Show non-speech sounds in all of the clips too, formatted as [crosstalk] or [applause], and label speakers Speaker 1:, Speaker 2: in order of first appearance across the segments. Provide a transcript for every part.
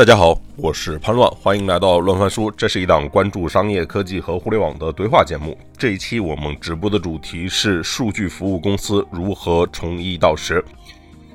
Speaker 1: 大家好，我是潘乱，欢迎来到乱翻书。这是一档关注商业科技和互联网的对话节目。这一期我们直播的主题是数据服务公司如何从一到十。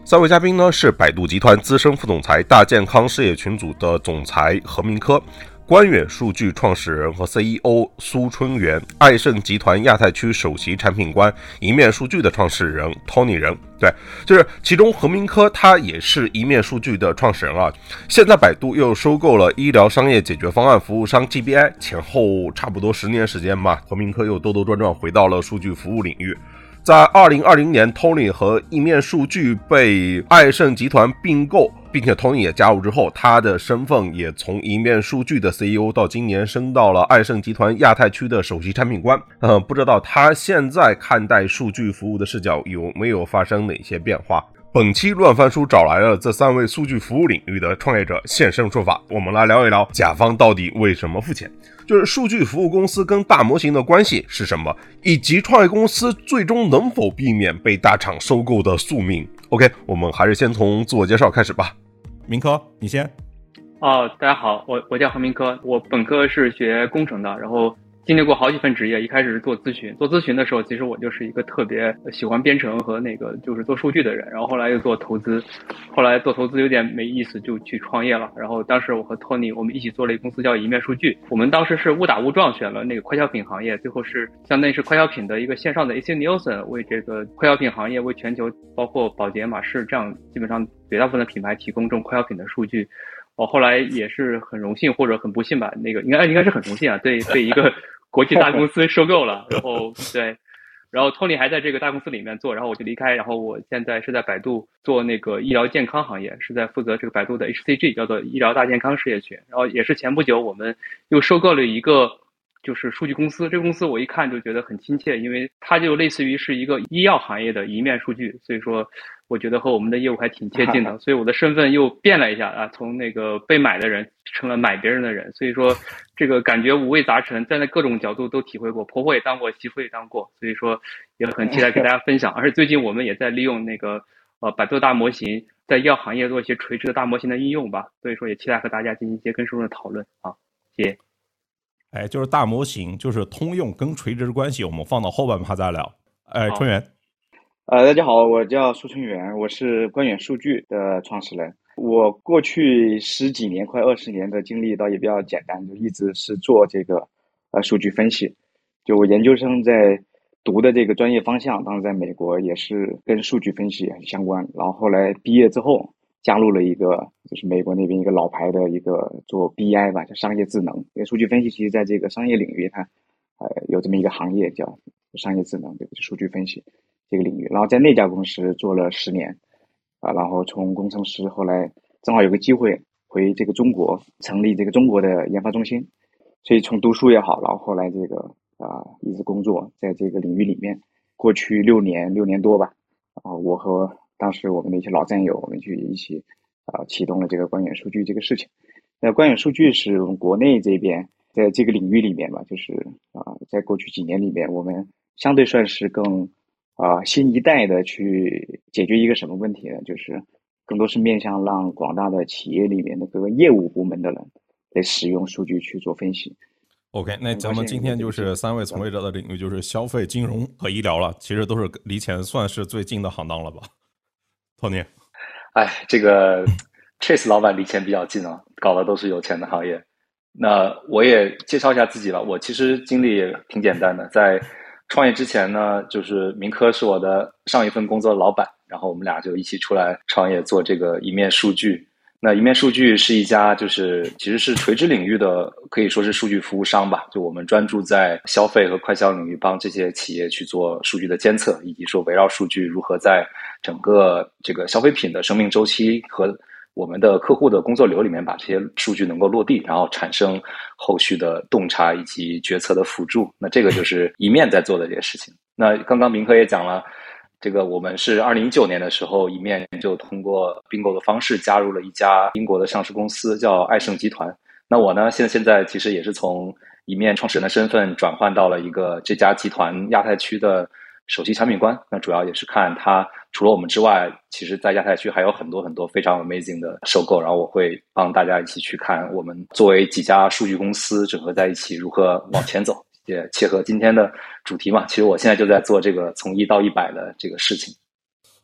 Speaker 1: 三位嘉宾呢是百度集团资深副总裁、大健康事业群组的总裁何明科。官远数据创始人和 CEO 苏春元，爱盛集团亚太区首席产品官，一面数据的创始人 Tony 人，对，就是其中何明科他也是一面数据的创始人啊。现在百度又收购了医疗商业解决方案服务商 GBI，前后差不多十年时间吧，何明科又兜兜转转回到了数据服务领域。在二零二零年，Tony 和一面数据被爱盛集团并购。并且 Tony 也加入之后，他的身份也从一面数据的 CEO 到今年升到了爱盛集团亚太区的首席产品官。嗯，[laughs] 不知道他现在看待数据服务的视角有没有发生哪些变化？本期乱翻书找来了这三位数据服务领域的创业者现身说法，我们来聊一聊甲方到底为什么付钱，就是数据服务公司跟大模型的关系是什么，以及创业公司最终能否避免被大厂收购的宿命。OK，我们还是先从自我介绍开始吧。
Speaker 2: 明科，你先。
Speaker 3: 哦，大家好，我我叫何明科，我本科是学工程的，然后经历过好几份职业。一开始是做咨询，做咨询的时候，其实我就是一个特别喜欢编程和那个就是做数据的人。然后后来又做投资，后来做投资有点没意思，就去创业了。然后当时我和托尼我们一起做了一个公司叫一面数据，我们当时是误打误撞选了那个快消品行业，最后是相当于是快消品的一个线上的 AC Nielsen 为这个快消品行业为全球包括宝洁、马氏这样基本上。绝大部分的品牌提供这种快消品的数据，我后来也是很荣幸或者很不幸吧，那个应该应该是很荣幸啊，对被一个国际大公司收购了，然后对，然后 Tony 还在这个大公司里面做，然后我就离开，然后我现在是在百度做那个医疗健康行业，是在负责这个百度的 HCG 叫做医疗大健康事业群，然后也是前不久我们又收购了一个。就是数据公司，这个公司我一看就觉得很亲切，因为它就类似于是一个医药行业的一面数据，所以说我觉得和我们的业务还挺接近的，[laughs] 所以我的身份又变了一下啊，从那个被买的人成了买别人的人，所以说这个感觉五味杂陈，站在那各种角度都体会过，婆婆也当过，媳妇也当过，所以说也很期待给大家分享。而且最近我们也在利用那个呃百度大模型，在医药行业做一些垂直的大模型的应用吧，所以说也期待和大家进行一些更深入的讨论啊，谢谢。
Speaker 2: 哎，就是大模型，就是通用跟垂直关系，我们放到后半趴再聊。哎，春元，
Speaker 4: 呃，大家好，我叫苏春元，我是官远数据的创始人。我过去十几年，快二十年的经历倒也比较简单，就一直是做这个呃数据分析。就我研究生在读的这个专业方向，当时在美国也是跟数据分析很相关。然后后来毕业之后。加入了一个就是美国那边一个老牌的一个做 BI 吧，叫商业智能。因为数据分析其实在这个商业领域，它呃有这么一个行业叫商业智能，对不对？数据分析这个领域。然后在那家公司做了十年，啊，然后从工程师后来正好有个机会回这个中国成立这个中国的研发中心，所以从读书也好，然后后来这个啊一直工作在这个领域里面，过去六年六年多吧，啊，我和当时我们的一些老战友，我们去一起啊启动了这个官远数据这个事情。那官远数据是我们国内这边在这个领域里面吧，就是啊，在过去几年里面，我们相对算是更啊新一代的去解决一个什么问题呢？就是更多是面向让广大的企业里面的各个业务部门的人来使用数据去做分析。
Speaker 2: OK，那咱们今天就是三位从业者的领域，就是消费、金融和医疗了，其实都是离钱算是最近的行当了吧？托尼，
Speaker 5: 哎，这个 Chase 老板离钱比较近啊，搞的都是有钱的行业。那我也介绍一下自己吧，我其实经历也挺简单的，在创业之前呢，就是明科是我的上一份工作的老板，然后我们俩就一起出来创业做这个一面数据。那一面数据是一家，就是其实是垂直领域的，可以说是数据服务商吧。就我们专注在消费和快消领域，帮这些企业去做数据的监测，以及说围绕数据如何在整个这个消费品的生命周期和我们的客户的工作流里面，把这些数据能够落地，然后产生后续的洞察以及决策的辅助。那这个就是一面在做的这些事情。那刚刚明科也讲了。这个我们是二零一九年的时候，一面就通过并购的方式加入了一家英国的上市公司，叫爱盛集团。那我呢，现现在其实也是从一面创始人的身份转换到了一个这家集团亚太区的首席产品官。那主要也是看他除了我们之外，其实在亚太区还有很多很多非常 amazing 的收购。然后我会帮大家一起去看我们作为几家数据公司整合在一起如何往前走，[laughs] 也切合今天的主题嘛。其实我现在就在做这个从一到一百的这个事情。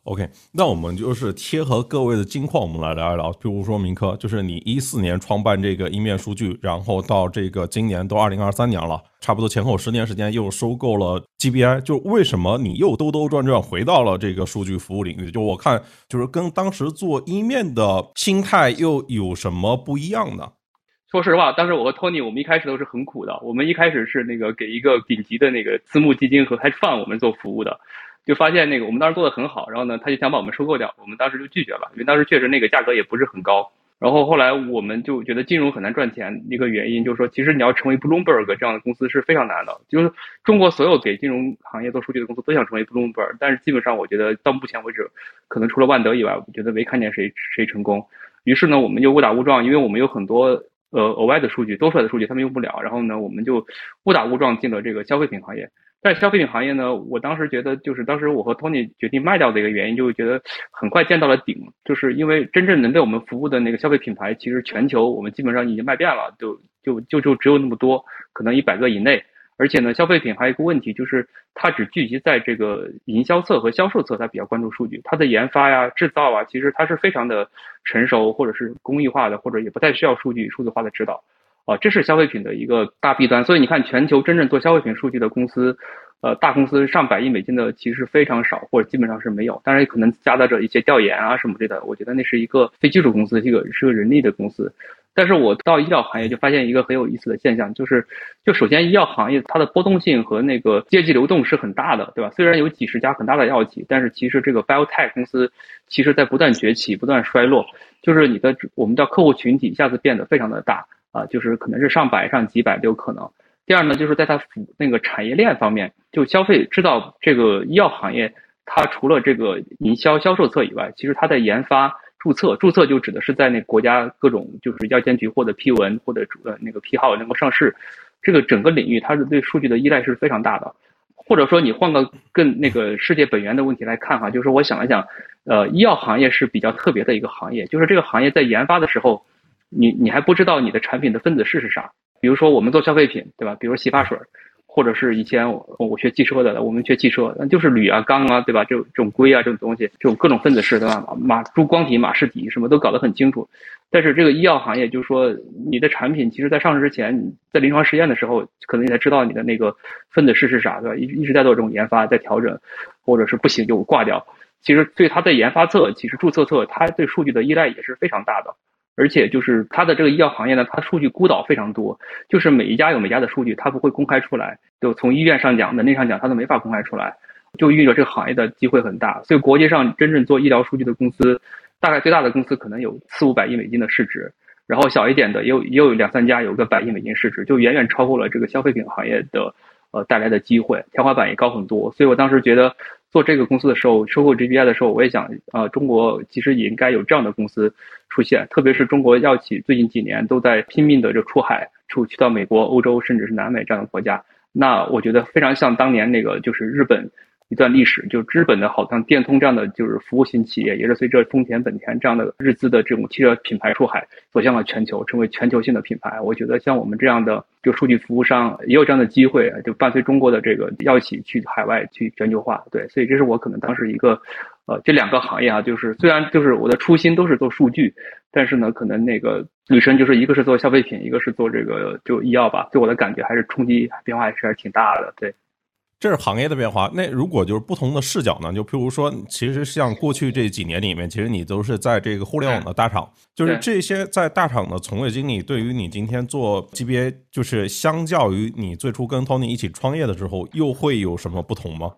Speaker 2: OK，那我们就是贴合各位的金矿，我们来聊一聊。比如说明科，就是你一四年创办这个一面数据，然后到这个今年都二零二三年了，差不多前后十年时间又收购了 GBI，就为什么你又兜兜转转回到了这个数据服务领域？就我看，就是跟当时做一面的心态又有什么不一样呢？
Speaker 3: 说实话，当时我和 Tony，我们一开始都是很苦的。我们一开始是那个给一个顶级的那个私募基金和 hedge fund 我们做服务的。就发现那个我们当时做的很好，然后呢，他就想把我们收购掉，我们当时就拒绝了，因为当时确实那个价格也不是很高。然后后来我们就觉得金融很难赚钱，一个原因就是说，其实你要成为 Bloomberg 这样的公司是非常难的。就是中国所有给金融行业做数据的公司都想成为 Bloomberg，但是基本上我觉得到目前为止，可能除了万德以外，我觉得没看见谁谁成功。于是呢，我们就误打误撞，因为我们有很多呃额外的数据多出来的数据，他们用不了。然后呢，我们就误打误撞进了这个消费品行业。在消费品行业呢，我当时觉得，就是当时我和 Tony 决定卖掉的一个原因，就是觉得很快见到了顶，就是因为真正能被我们服务的那个消费品牌，其实全球我们基本上已经卖遍了，就就就就只有那么多，可能一百个以内。而且呢，消费品还有一个问题，就是它只聚集在这个营销侧和销售侧，它比较关注数据，它的研发呀、制造啊，其实它是非常的成熟，或者是工艺化的，或者也不太需要数据数字化的指导。啊，这是消费品的一个大弊端，所以你看，全球真正做消费品数据的公司，呃，大公司上百亿美金的其实非常少，或者基本上是没有。当然，可能夹杂着一些调研啊什么之类的。我觉得那是一个非技术公司，这个是个人力的公司。但是我到医疗行业就发现一个很有意思的现象，就是，就首先医药行业它的波动性和那个阶级流动是很大的，对吧？虽然有几十家很大的药企，但是其实这个 biotech 公司其实在不断崛起、不断衰落，就是你的我们叫客户群体一下子变得非常的大。啊，就是可能是上百上几百都有可能。第二呢，就是在它辅那个产业链方面，就消费制造这个医药行业，它除了这个营销销售侧以外，其实它在研发、注册，注册就指的是在那国家各种就是药监局获得批文或者呃那个批号能够上市，这个整个领域它是对数据的依赖是非常大的。或者说你换个更那个世界本源的问题来看哈，就是我想了想，呃，医药行业是比较特别的一个行业，就是这个行业在研发的时候。你你还不知道你的产品的分子式是啥？比如说我们做消费品，对吧？比如洗发水，或者是以前我我学汽车的，我们学汽车，那就是铝啊、钢啊，对吧？这种这种硅啊，这种东西，这种各种分子式，对吧？马珠光体、马氏体什么都搞得很清楚。但是这个医药行业，就是说你的产品，其实在上市之前，在临床实验的时候，可能你才知道你的那个分子式是啥，对吧？一一直在做这种研发，在调整，或者是不行就挂掉。其实对它的研发侧，其实注册侧，它对数据的依赖也是非常大的。而且就是它的这个医药行业呢，它数据孤岛非常多，就是每一家有每家的数据，它不会公开出来。就从医院上讲、门内上讲，它都没法公开出来，就意味着这个行业的机会很大。所以国际上真正做医疗数据的公司，大概最大的公司可能有四五百亿美金的市值，然后小一点的也有也有两三家有个百亿美金市值，就远远超过了这个消费品行业的呃带来的机会，天花板也高很多。所以我当时觉得。做这个公司的时候，收购 GBI 的时候，我也想，啊，中国其实也应该有这样的公司出现，特别是中国药企最近几年都在拼命的就出海，出去到美国、欧洲，甚至是南美这样的国家，那我觉得非常像当年那个就是日本。一段历史，就日本的好像电通这样的就是服务型企业，也是随着丰田、本田这样的日资的这种汽车品牌出海，走向了全球，成为全球性的品牌。我觉得像我们这样的就数据服务商也有这样的机会，就伴随中国的这个药企去海外去全球化。对，所以这是我可能当时一个，呃，这两个行业啊，就是虽然就是我的初心都是做数据，但是呢，可能那个女生就是一个是做消费品，一个是做这个就医药吧，对我的感觉还是冲击变化还是挺大的。对。
Speaker 2: 这是行业的变化。那如果就是不同的视角呢？就譬如说，其实像过去这几年里面，其实你都是在这个互联网的大厂，就是这些在大厂的从业经历，对于你今天做 GBA，就是相较于你最初跟 Tony 一起创业的时候，又会有什么不同吗？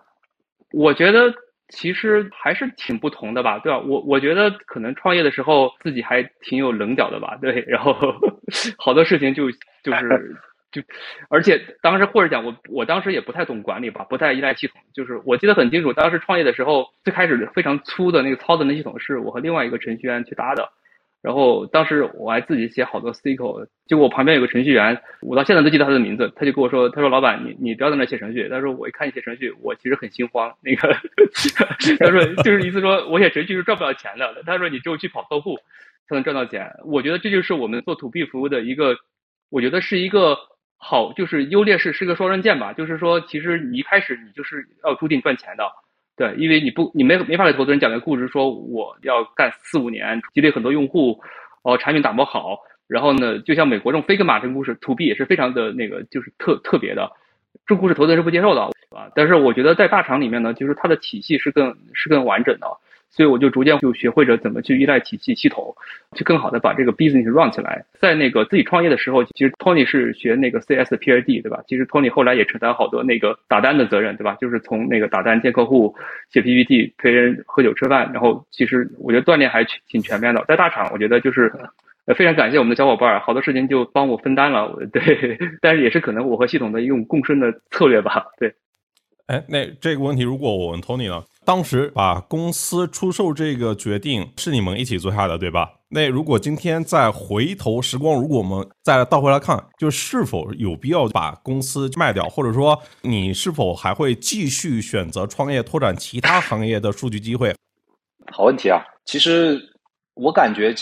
Speaker 3: 我觉得其实还是挺不同的吧，对吧？我我觉得可能创业的时候自己还挺有棱角的吧，对，然后 [laughs] 好多事情就就是。就，而且当时或者讲我，我当时也不太懂管理吧，不太依赖系统。就是我记得很清楚，当时创业的时候，最开始非常粗的那个操作的系统是我和另外一个程序员去搭的。然后当时我还自己写好多 SQL，结果我旁边有个程序员，我到现在都记得他的名字，他就跟我说：“他说老板，你你不要在那写程序。”他说我一看你写程序，我其实很心慌。那个 [laughs] 他说就是意思说我写程序是赚不了钱的。他说你只有去跑客户才能赚到钱。我觉得这就是我们做 To B 服务的一个，我觉得是一个好，就是优劣势是个双刃剑吧。就是说，其实你一开始你就是要注定赚钱的。对，因为你不，你没没法给投资人讲个故事，说我要干四五年，积累很多用户，哦，产品打磨好，然后呢，就像美国这种 fake 马这个故事，to B 也是非常的那个，就是特特别的，这故事投资人是不接受的，啊。但是我觉得在大厂里面呢，就是它的体系是更是更完整的。所以我就逐渐就学会着怎么去依赖体系系统，去更好的把这个 business run 起来。在那个自己创业的时候，其实 Tony 是学那个 CS 的 PhD，对吧？其实 Tony 后来也承担好多那个打单的责任，对吧？就是从那个打单见客户、写 PPT、陪人喝酒吃饭，然后其实我觉得锻炼还挺全面的。在大厂，我觉得就是非常感谢我们的小伙伴，好多事情就帮我分担了，[laughs] 对。但是也是可能我和系统的一种共生的策略吧，对。
Speaker 2: 哎，那这个问题如果我问 Tony 呢？当时把公司出售这个决定是你们一起做下的，对吧？那如果今天再回头时光，如果我们再倒回来看，就是否有必要把公司卖掉，或者说你是否还会继续选择创业，拓展其他行业的数据机会？
Speaker 5: 好问题啊！其实我感觉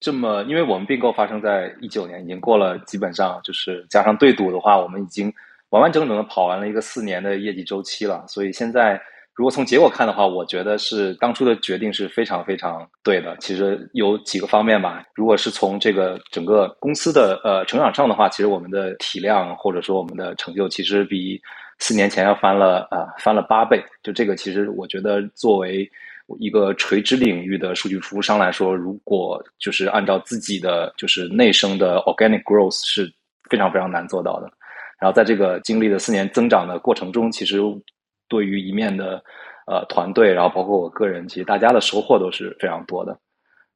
Speaker 5: 这么，因为我们并购发生在一九年，已经过了，基本上就是加上对赌的话，我们已经完完整整的跑完了一个四年的业绩周期了，所以现在。如果从结果看的话，我觉得是当初的决定是非常非常对的。其实有几个方面吧。如果是从这个整个公司的呃成长上的话，其实我们的体量或者说我们的成就，其实比四年前要翻了啊翻了八倍。就这个，其实我觉得作为一个垂直领域的数据服务商来说，如果就是按照自己的就是内生的 organic growth 是非常非常难做到的。然后在这个经历了四年增长的过程中，其实。对于一面的呃团队，然后包括我个人，其实大家的收获都是非常多的。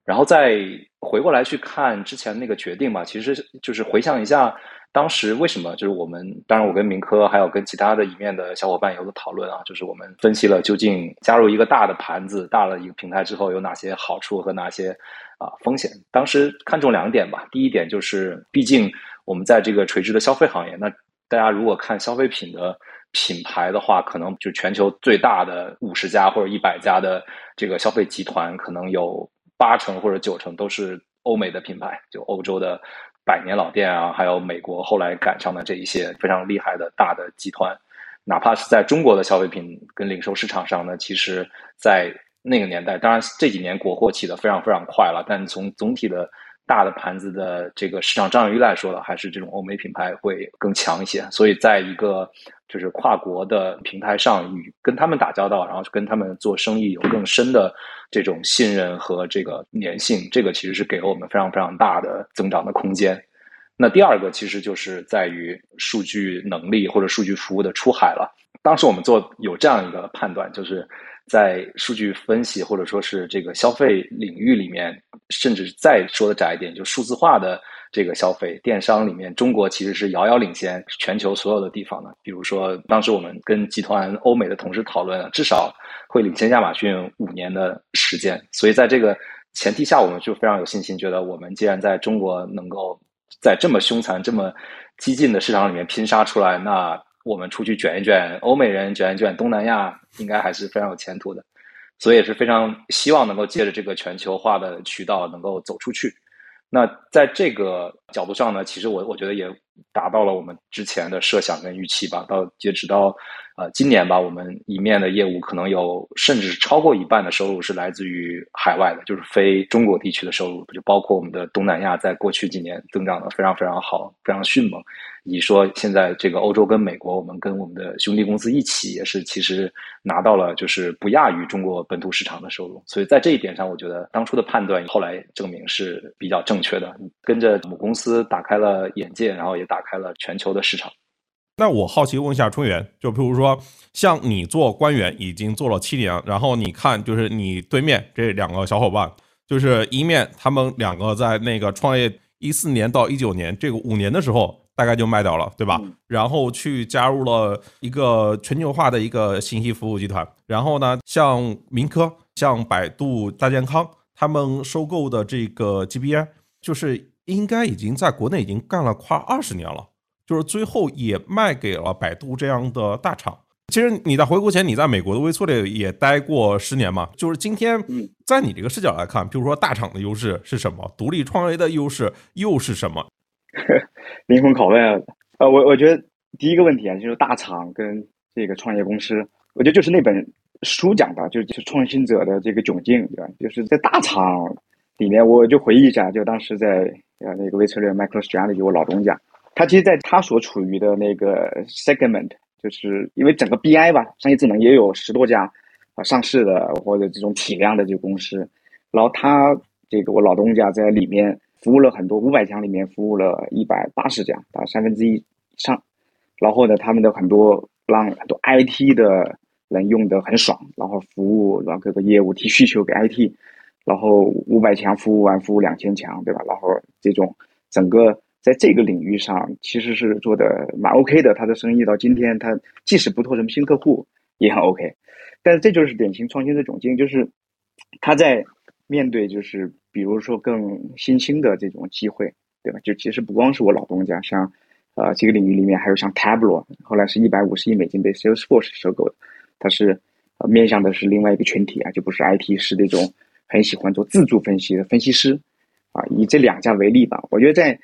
Speaker 5: 然后再回过来去看之前那个决定吧，其实就是回想一下当时为什么，就是我们当然我跟明科还有跟其他的一面的小伙伴有个讨论啊，就是我们分析了究竟加入一个大的盘子、大的一个平台之后有哪些好处和哪些啊风险。当时看重两点吧，第一点就是毕竟我们在这个垂直的消费行业，那大家如果看消费品的。品牌的话，可能就全球最大的五十家或者一百家的这个消费集团，可能有八成或者九成都是欧美的品牌，就欧洲的百年老店啊，还有美国后来赶上的这一些非常厉害的大的集团。哪怕是在中国的消费品跟零售市场上呢，其实，在那个年代，当然这几年国货起的非常非常快了，但从总体的。大的盘子的这个市场占有率来说的，还是这种欧美品牌会更强一些。所以，在一个就是跨国的平台上，与跟他们打交道，然后跟他们做生意，有更深的这种信任和这个粘性，这个其实是给了我们非常非常大的增长的空间。那第二个其实就是在于数据能力或者数据服务的出海了。当时我们做有这样一个判断，就是。在数据分析或者说是这个消费领域里面，甚至再说的窄一点，就数字化的这个消费电商里面，中国其实是遥遥领先全球所有的地方的。比如说，当时我们跟集团欧美的同事讨论，至少会领先亚马逊五年的时间。所以在这个前提下，我们就非常有信心，觉得我们既然在中国能够在这么凶残、这么激进的市场里面拼杀出来，那。我们出去卷一卷，欧美人卷一卷，东南亚应该还是非常有前途的，所以也是非常希望能够借着这个全球化的渠道能够走出去。那在这个角度上呢，其实我我觉得也达到了我们之前的设想跟预期吧。到截止到呃今年吧，我们一面的业务可能有甚至超过一半的收入是来自于海外的，就是非中国地区的收入，就包括我们的东南亚，在过去几年增长的非常非常好，非常迅猛。你说现在这个欧洲跟美国，我们跟我们的兄弟公司一起，也是其实拿到了就是不亚于中国本土市场的收入。所以在这一点上，我觉得当初的判断后来证明是比较正确的。跟着母公司打开了眼界，然后也打开了全球的市场。
Speaker 2: 那我好奇问一下春元，就比如说像你做官员已经做了七年，然后你看就是你对面这两个小伙伴，就是一面他们两个在那个创业一四年到一九年这个五年的时候。大概就卖掉了，对吧？然后去加入了一个全球化的一个信息服务集团。然后呢，像民科、像百度大健康，他们收购的这个 GBI，就是应该已经在国内已经干了快二十年了，就是最后也卖给了百度这样的大厂。其实你在回国前，你在美国的微策略也待过十年嘛。就是今天，在你这个视角来看，比如说大厂的优势是什么，独立创业的优势又是什么？[laughs]
Speaker 4: 灵魂拷问，呃，我我觉得第一个问题啊，就是大厂跟这个创业公司，我觉得就是那本书讲的，就是创新者的这个窘境，对吧？就是在大厂里面，我就回忆一下，就当时在呃那个微策略 MicroStrategy，我老东家，他其实在他所处于的那个 segment。就是因为整个 BI 吧，商业智能也有十多家啊上市的或者这种体量的这个公司，然后他这个我老东家在里面服务了很多五百强里面服务了一百八十家，啊三分之一以上。然后呢，他们的很多让很多 IT 的人用的很爽，然后服务然后各个业务提需求给 IT，然后五百强服务完服务两千强，对吧？然后这种整个。在这个领域上，其实是做的蛮 OK 的。他的生意到今天，他即使不拓什么新客户，也很 OK。但是这就是典型创新的窘境，就是他在面对就是比如说更新兴的这种机会，对吧？就其实不光是我老东家，像呃这个领域里面还有像 Tableau，后来是一百五十亿美金被 Salesforce 收购的，它是面向的是另外一个群体啊，就不是 IT，是那种很喜欢做自助分析的分析师啊。以这两家为例吧，我觉得在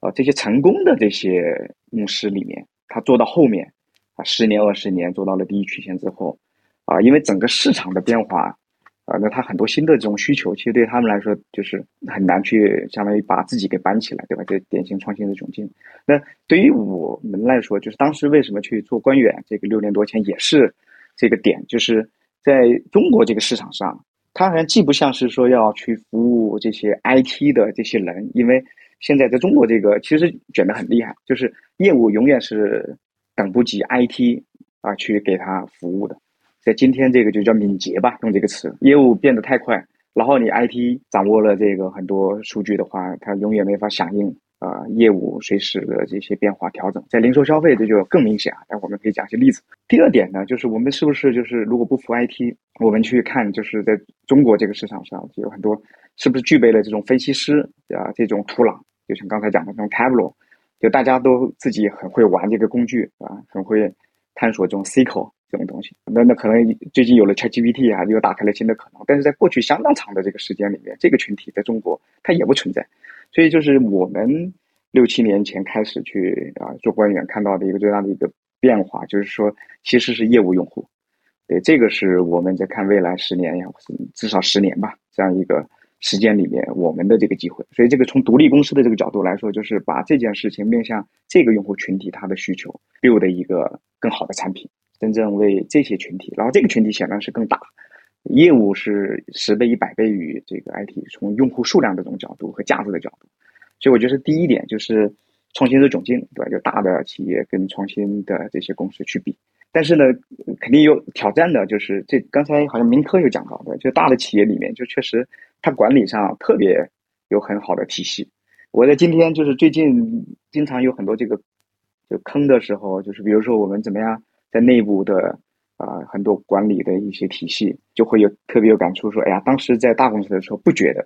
Speaker 4: 啊，这些成功的这些牧师里面，他做到后面，啊，十年二十年做到了第一曲线之后，啊，因为整个市场的变化，啊，那他很多新的这种需求，其实对他们来说就是很难去相当于把自己给搬起来，对吧？这典型创新的窘境。那对于我们来说，就是当时为什么去做官远，这个六年多前也是这个点，就是在中国这个市场上，它好像既不像是说要去服务这些 IT 的这些人，因为现在在中国，这个其实卷得很厉害，就是业务永远是等不及 IT 啊去给他服务的。在今天，这个就叫敏捷吧，用这个词，业务变得太快，然后你 IT 掌握了这个很多数据的话，它永远没法响应啊业务随时的这些变化调整。在零售消费，这就更明显啊。但我们可以讲一些例子。第二点呢，就是我们是不是就是如果不服 IT，我们去看就是在中国这个市场上，就有很多是不是具备了这种分析师啊这种土壤？就像刚才讲的这种 Tableau，就大家都自己很会玩这个工具啊，很会探索这种 SQL 这种东西。那那可能最近有了 ChatGPT 啊，又打开了新的可能。但是在过去相当长的这个时间里面，这个群体在中国它也不存在。所以就是我们六七年前开始去啊做官员看到的一个最大的一个变化，就是说其实是业务用户。对，这个是我们在看未来十年呀，至少十年吧，这样一个。时间里面，我们的这个机会，所以这个从独立公司的这个角度来说，就是把这件事情面向这个用户群体他的需求，build 一个更好的产品，真正为这些群体，然后这个群体显然是更大，业务是十倍、一百倍于这个 IT，从用户数量这种角度和价值的角度，所以我觉得第一点就是创新的窘境，对吧？就大的企业跟创新的这些公司去比。但是呢，肯定有挑战的，就是这刚才好像明科有讲到的，就大的企业里面，就确实它管理上特别有很好的体系。我在今天就是最近经常有很多这个就坑的时候，就是比如说我们怎么样在内部的啊很多管理的一些体系，就会有特别有感触，说哎呀，当时在大公司的时候不觉得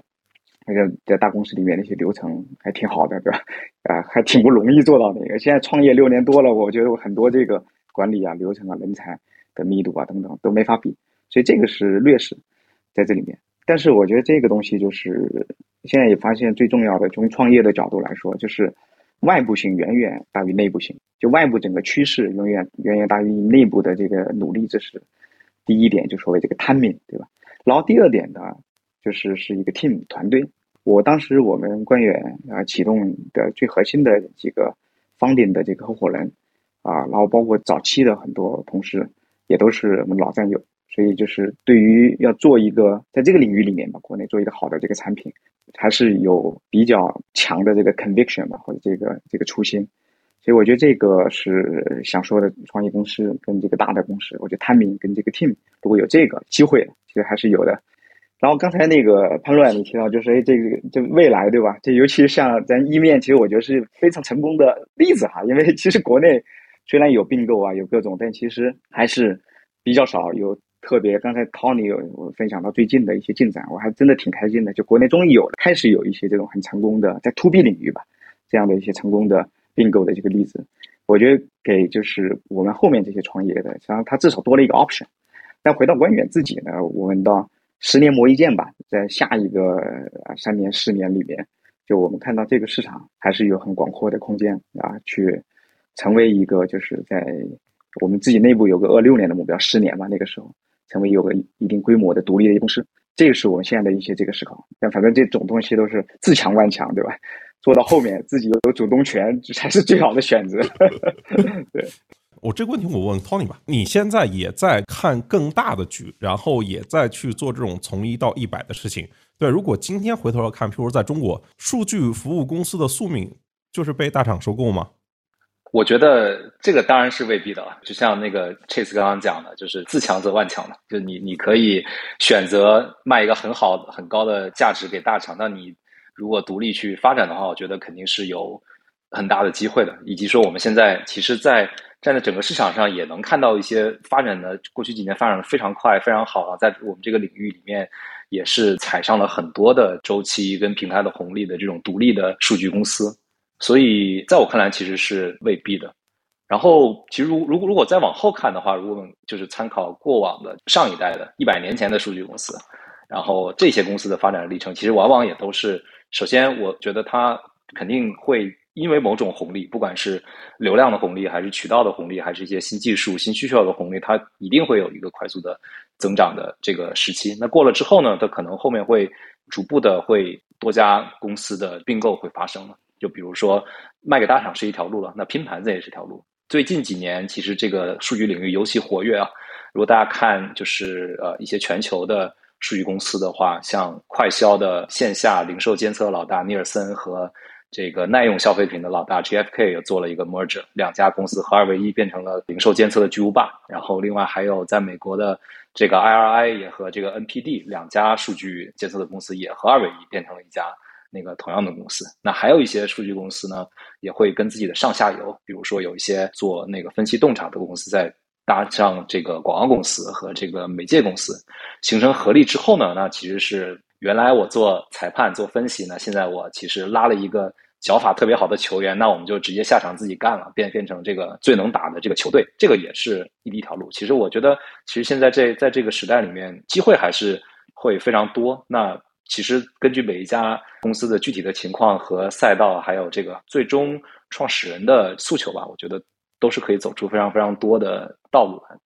Speaker 4: 那个在大公司里面那些流程还挺好的，对吧？[laughs] 啊，还挺不容易做到那个。现在创业六年多了，我觉得我很多这个。管理啊，流程啊，人才的密度啊，等等都没法比，所以这个是劣势在这里面。但是我觉得这个东西就是现在也发现最重要的，从创业的角度来说，就是外部性远远大于内部性，就外部整个趋势永远远远大于内部的这个努力，这是第一点，就所谓这个 timing，对吧？然后第二点呢，就是是一个 team 团队。我当时我们官员啊启动的最核心的几个 founding 的这个合伙人。啊，然后包括早期的很多同事，也都是我们老战友，所以就是对于要做一个在这个领域里面吧，国内做一个好的这个产品，还是有比较强的这个 conviction 吧，或者这个这个初心，所以我觉得这个是想说的，创业公司跟这个大的公司，我觉得 timing 跟这个 team 如果有这个机会，其实还是有的。然后刚才那个潘乱你提到，就是哎，这个这未来对吧？这尤其是像咱一面，其实我觉得是非常成功的例子哈，因为其实国内。虽然有并购啊，有各种，但其实还是比较少有特别刚才 Tony 有分享到最近的一些进展，我还真的挺开心的。就国内终于有了，开始有一些这种很成功的在 To B 领域吧，这样的一些成功的并购的这个例子，我觉得给就是我们后面这些创业的，实际上他至少多了一个 option。但回到官远自己呢，我们到十年磨一剑吧，在下一个三年、四年里面，就我们看到这个市场还是有很广阔的空间啊，去成为一个就是在我们自己内部有个二六年的目标，十年吧，那个时候。成为有个一定规模的独立的公司，这个是我们现在的一些这个思考。但反正这种东西都是自强万强，对吧？做到后面自己有主动权这才是最好的选择。[laughs] 对，
Speaker 2: 我这个问题我问 Tony 吧，你现在也在看更大的局，然后也在去做这种从一到一百的事情。对，如果今天回头来看，譬如在中国，数据服务公司的宿命就是被大厂收购吗？
Speaker 5: 我觉得这个当然是未必的了，就像那个 Chase 刚刚讲的，就是自强则万强的，就你你可以选择卖一个很好很高的价值给大厂，那你如果独立去发展的话，我觉得肯定是有很大的机会的。以及说我们现在其实，在站在整个市场上也能看到一些发展的，过去几年发展的非常快、非常好啊，在我们这个领域里面也是踩上了很多的周期跟平台的红利的这种独立的数据公司。所以，在我看来，其实是未必的。然后，其实如如果如果再往后看的话，如果就是参考过往的上一代的一百年前的数据公司，然后这些公司的发展历程，其实往往也都是，首先，我觉得它肯定会因为某种红利，不管是流量的红利，还是渠道的红利，还是一些新技术、新需求的红利，它一定会有一个快速的增长的这个时期。那过了之后呢，它可能后面会逐步的会多家公司的并购会发生了。就比如说卖给大厂是一条路了，那拼盘子也是一条路。最近几年，其实这个数据领域尤其活跃啊。如果大家看，就是呃一些全球的数据公司的话，像快销的线下零售监测老大尼尔森和这个耐用消费品的老大 GFK 也做了一个 merge，两家公司合二为一，变成了零售监测的巨无霸。然后另外还有在美国的这个 IRI 也和这个 NPD 两家数据监测的公司也合二为一，变成了一家。那个同样的公司，那还有一些数据公司呢，也会跟自己的上下游，比如说有一些做那个分析洞察的公司，在搭上这个广告公司和这个媒介公司，形成合力之后呢，那其实是原来我做裁判做分析呢，现在我其实拉了一个脚法特别好的球员，那我们就直接下场自己干了，变变成这个最能打的这个球队，这个也是一条路。其实我觉得，其实现在这在这个时代里面，机会还是会非常多。那其实根据每一家公司的具体的情况和赛道，还有这个最终创始人的诉求吧，我觉得都是可以走出非常非常多的道路来。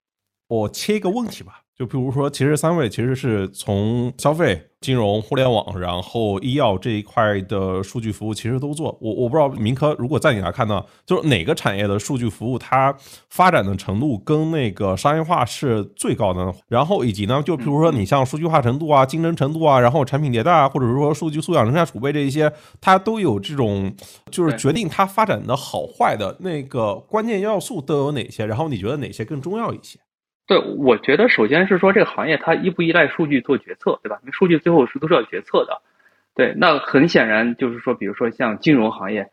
Speaker 2: 我切一个问题吧。就比如说，其实三位其实是从消费、金融、互联网，然后医药这一块的数据服务，其实都做。我我不知道明科，如果在你来看呢，就是哪个产业的数据服务它发展的程度跟那个商业化是最高的？然后以及呢，就比如说你像数据化程度啊、竞争程度啊，然后产品迭代啊，或者是说数据素养、人才储备这一些，它都有这种就是决定它发展的好坏的那个关键要素都有哪些？然后你觉得哪些更重要一些？
Speaker 3: 对，我觉得首先是说这个行业它依不依赖数据做决策，对吧？因为数据最后是都是要决策的。对，那很显然就是说，比如说像金融行业，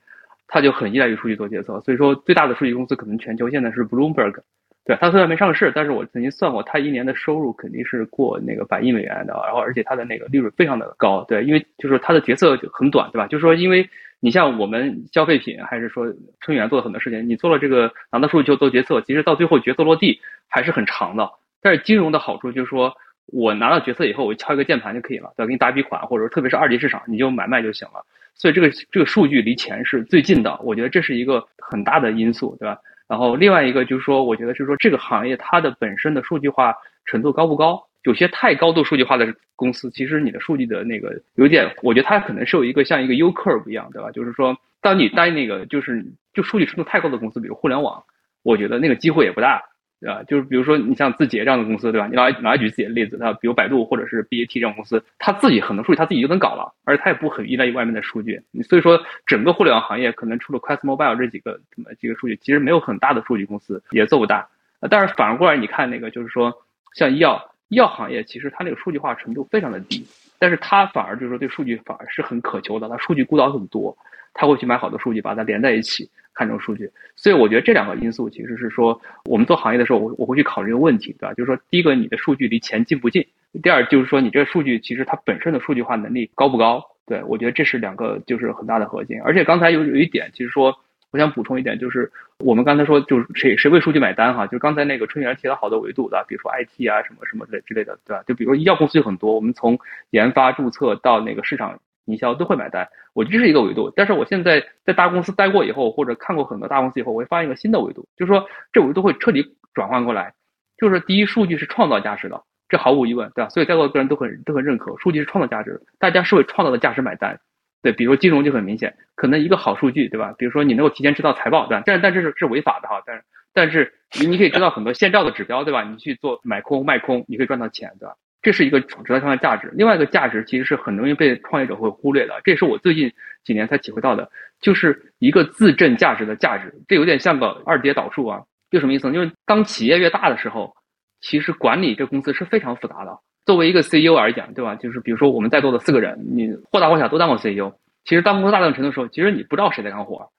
Speaker 3: 它就很依赖于数据做决策。所以说，最大的数据公司可能全球现在是 Bloomberg。对，它虽然没上市，但是我曾经算过，它一年的收入肯定是过那个百亿美元的，然后而且它的那个利润非常的高。对，因为就是它的决策很短，对吧？就是说因为。你像我们消费品，还是说春远做了很多事情，你做了这个拿到数据就做决策，其实到最后决策落地还是很长的。但是金融的好处就是说，我拿到决策以后，我敲一个键盘就可以了，对？给你打笔款，或者说特别是二级市场，你就买卖就行了。所以这个这个数据离钱是最近的，我觉得这是一个很大的因素，对吧？然后另外一个就是说，我觉得就是说这个行业它的本身的数据化程度高不高？有些太高度数据化的公司，其实你的数据的那个有点，我觉得它可能是有一个像一个 U curve 一样，对吧？就是说，当你待那个就是就数据程度太高的公司，比如互联网，我觉得那个机会也不大，对吧？就是比如说你像字节这样的公司，对吧？你拿拿来举自己的例子，那比如百度或者是 BAT 这种公司，它自己很多数据它自己就能搞了，而且它也不很依赖于外面的数据。所以说，整个互联网行业可能除了 Quest Mobile 这几个这么几个数据，其实没有很大的数据公司也做不大。但是反过来你看那个，就是说像医药。医药行业其实它那个数据化程度非常的低，但是它反而就是说对数据反而是很渴求的，它数据孤岛很多，他会去买好多数据把它连在一起，看成数据。所以我觉得这两个因素其实是说，我们做行业的时候，我我会去考虑一个问题，对吧？就是说，第一个，你的数据离钱近不近；第二，就是说，你这个数据其实它本身的数据化能力高不高？对我觉得这是两个就是很大的核心。而且刚才有有一点，其实说。我想补充一点，就是我们刚才说，就是谁谁为数据买单哈？就刚才那个春元提了好多维度的，比如说 IT 啊什么什么类之类的，对吧？就比如说医药公司有很多，我们从研发、注册到那个市场营销都会买单，我觉得这是一个维度。但是我现在在大公司待过以后，或者看过很多大公司以后，我会发现一个新的维度，就是说这维度会彻底转换过来，就是第一，数据是创造价值的，这毫无疑问，对吧？所以在座的个人都很都很认可，数据是创造价值，大家是为创造的价值买单。对，比如金融就很明显，可能一个好数据，对吧？比如说你能够提前知道财报，但但但这是是违法的哈，但是但是你你可以知道很多现兆的指标，对吧？你去做买空卖空，你可以赚到钱，对吧？这是一个值得上的价值。另外一个价值其实是很容易被创业者会忽略的，这也是我最近几年才体会到的，就是一个自证价值的价值。这有点像个二阶导数啊，就什么意思呢？就是当企业越大的时候，其实管理这公司是非常复杂的。作为一个 CEO 而讲，对吧？就是比如说我们在座的四个人，你或大或小都当过 CEO。其实当公司大量程度的时候，其实你不知道谁在干活，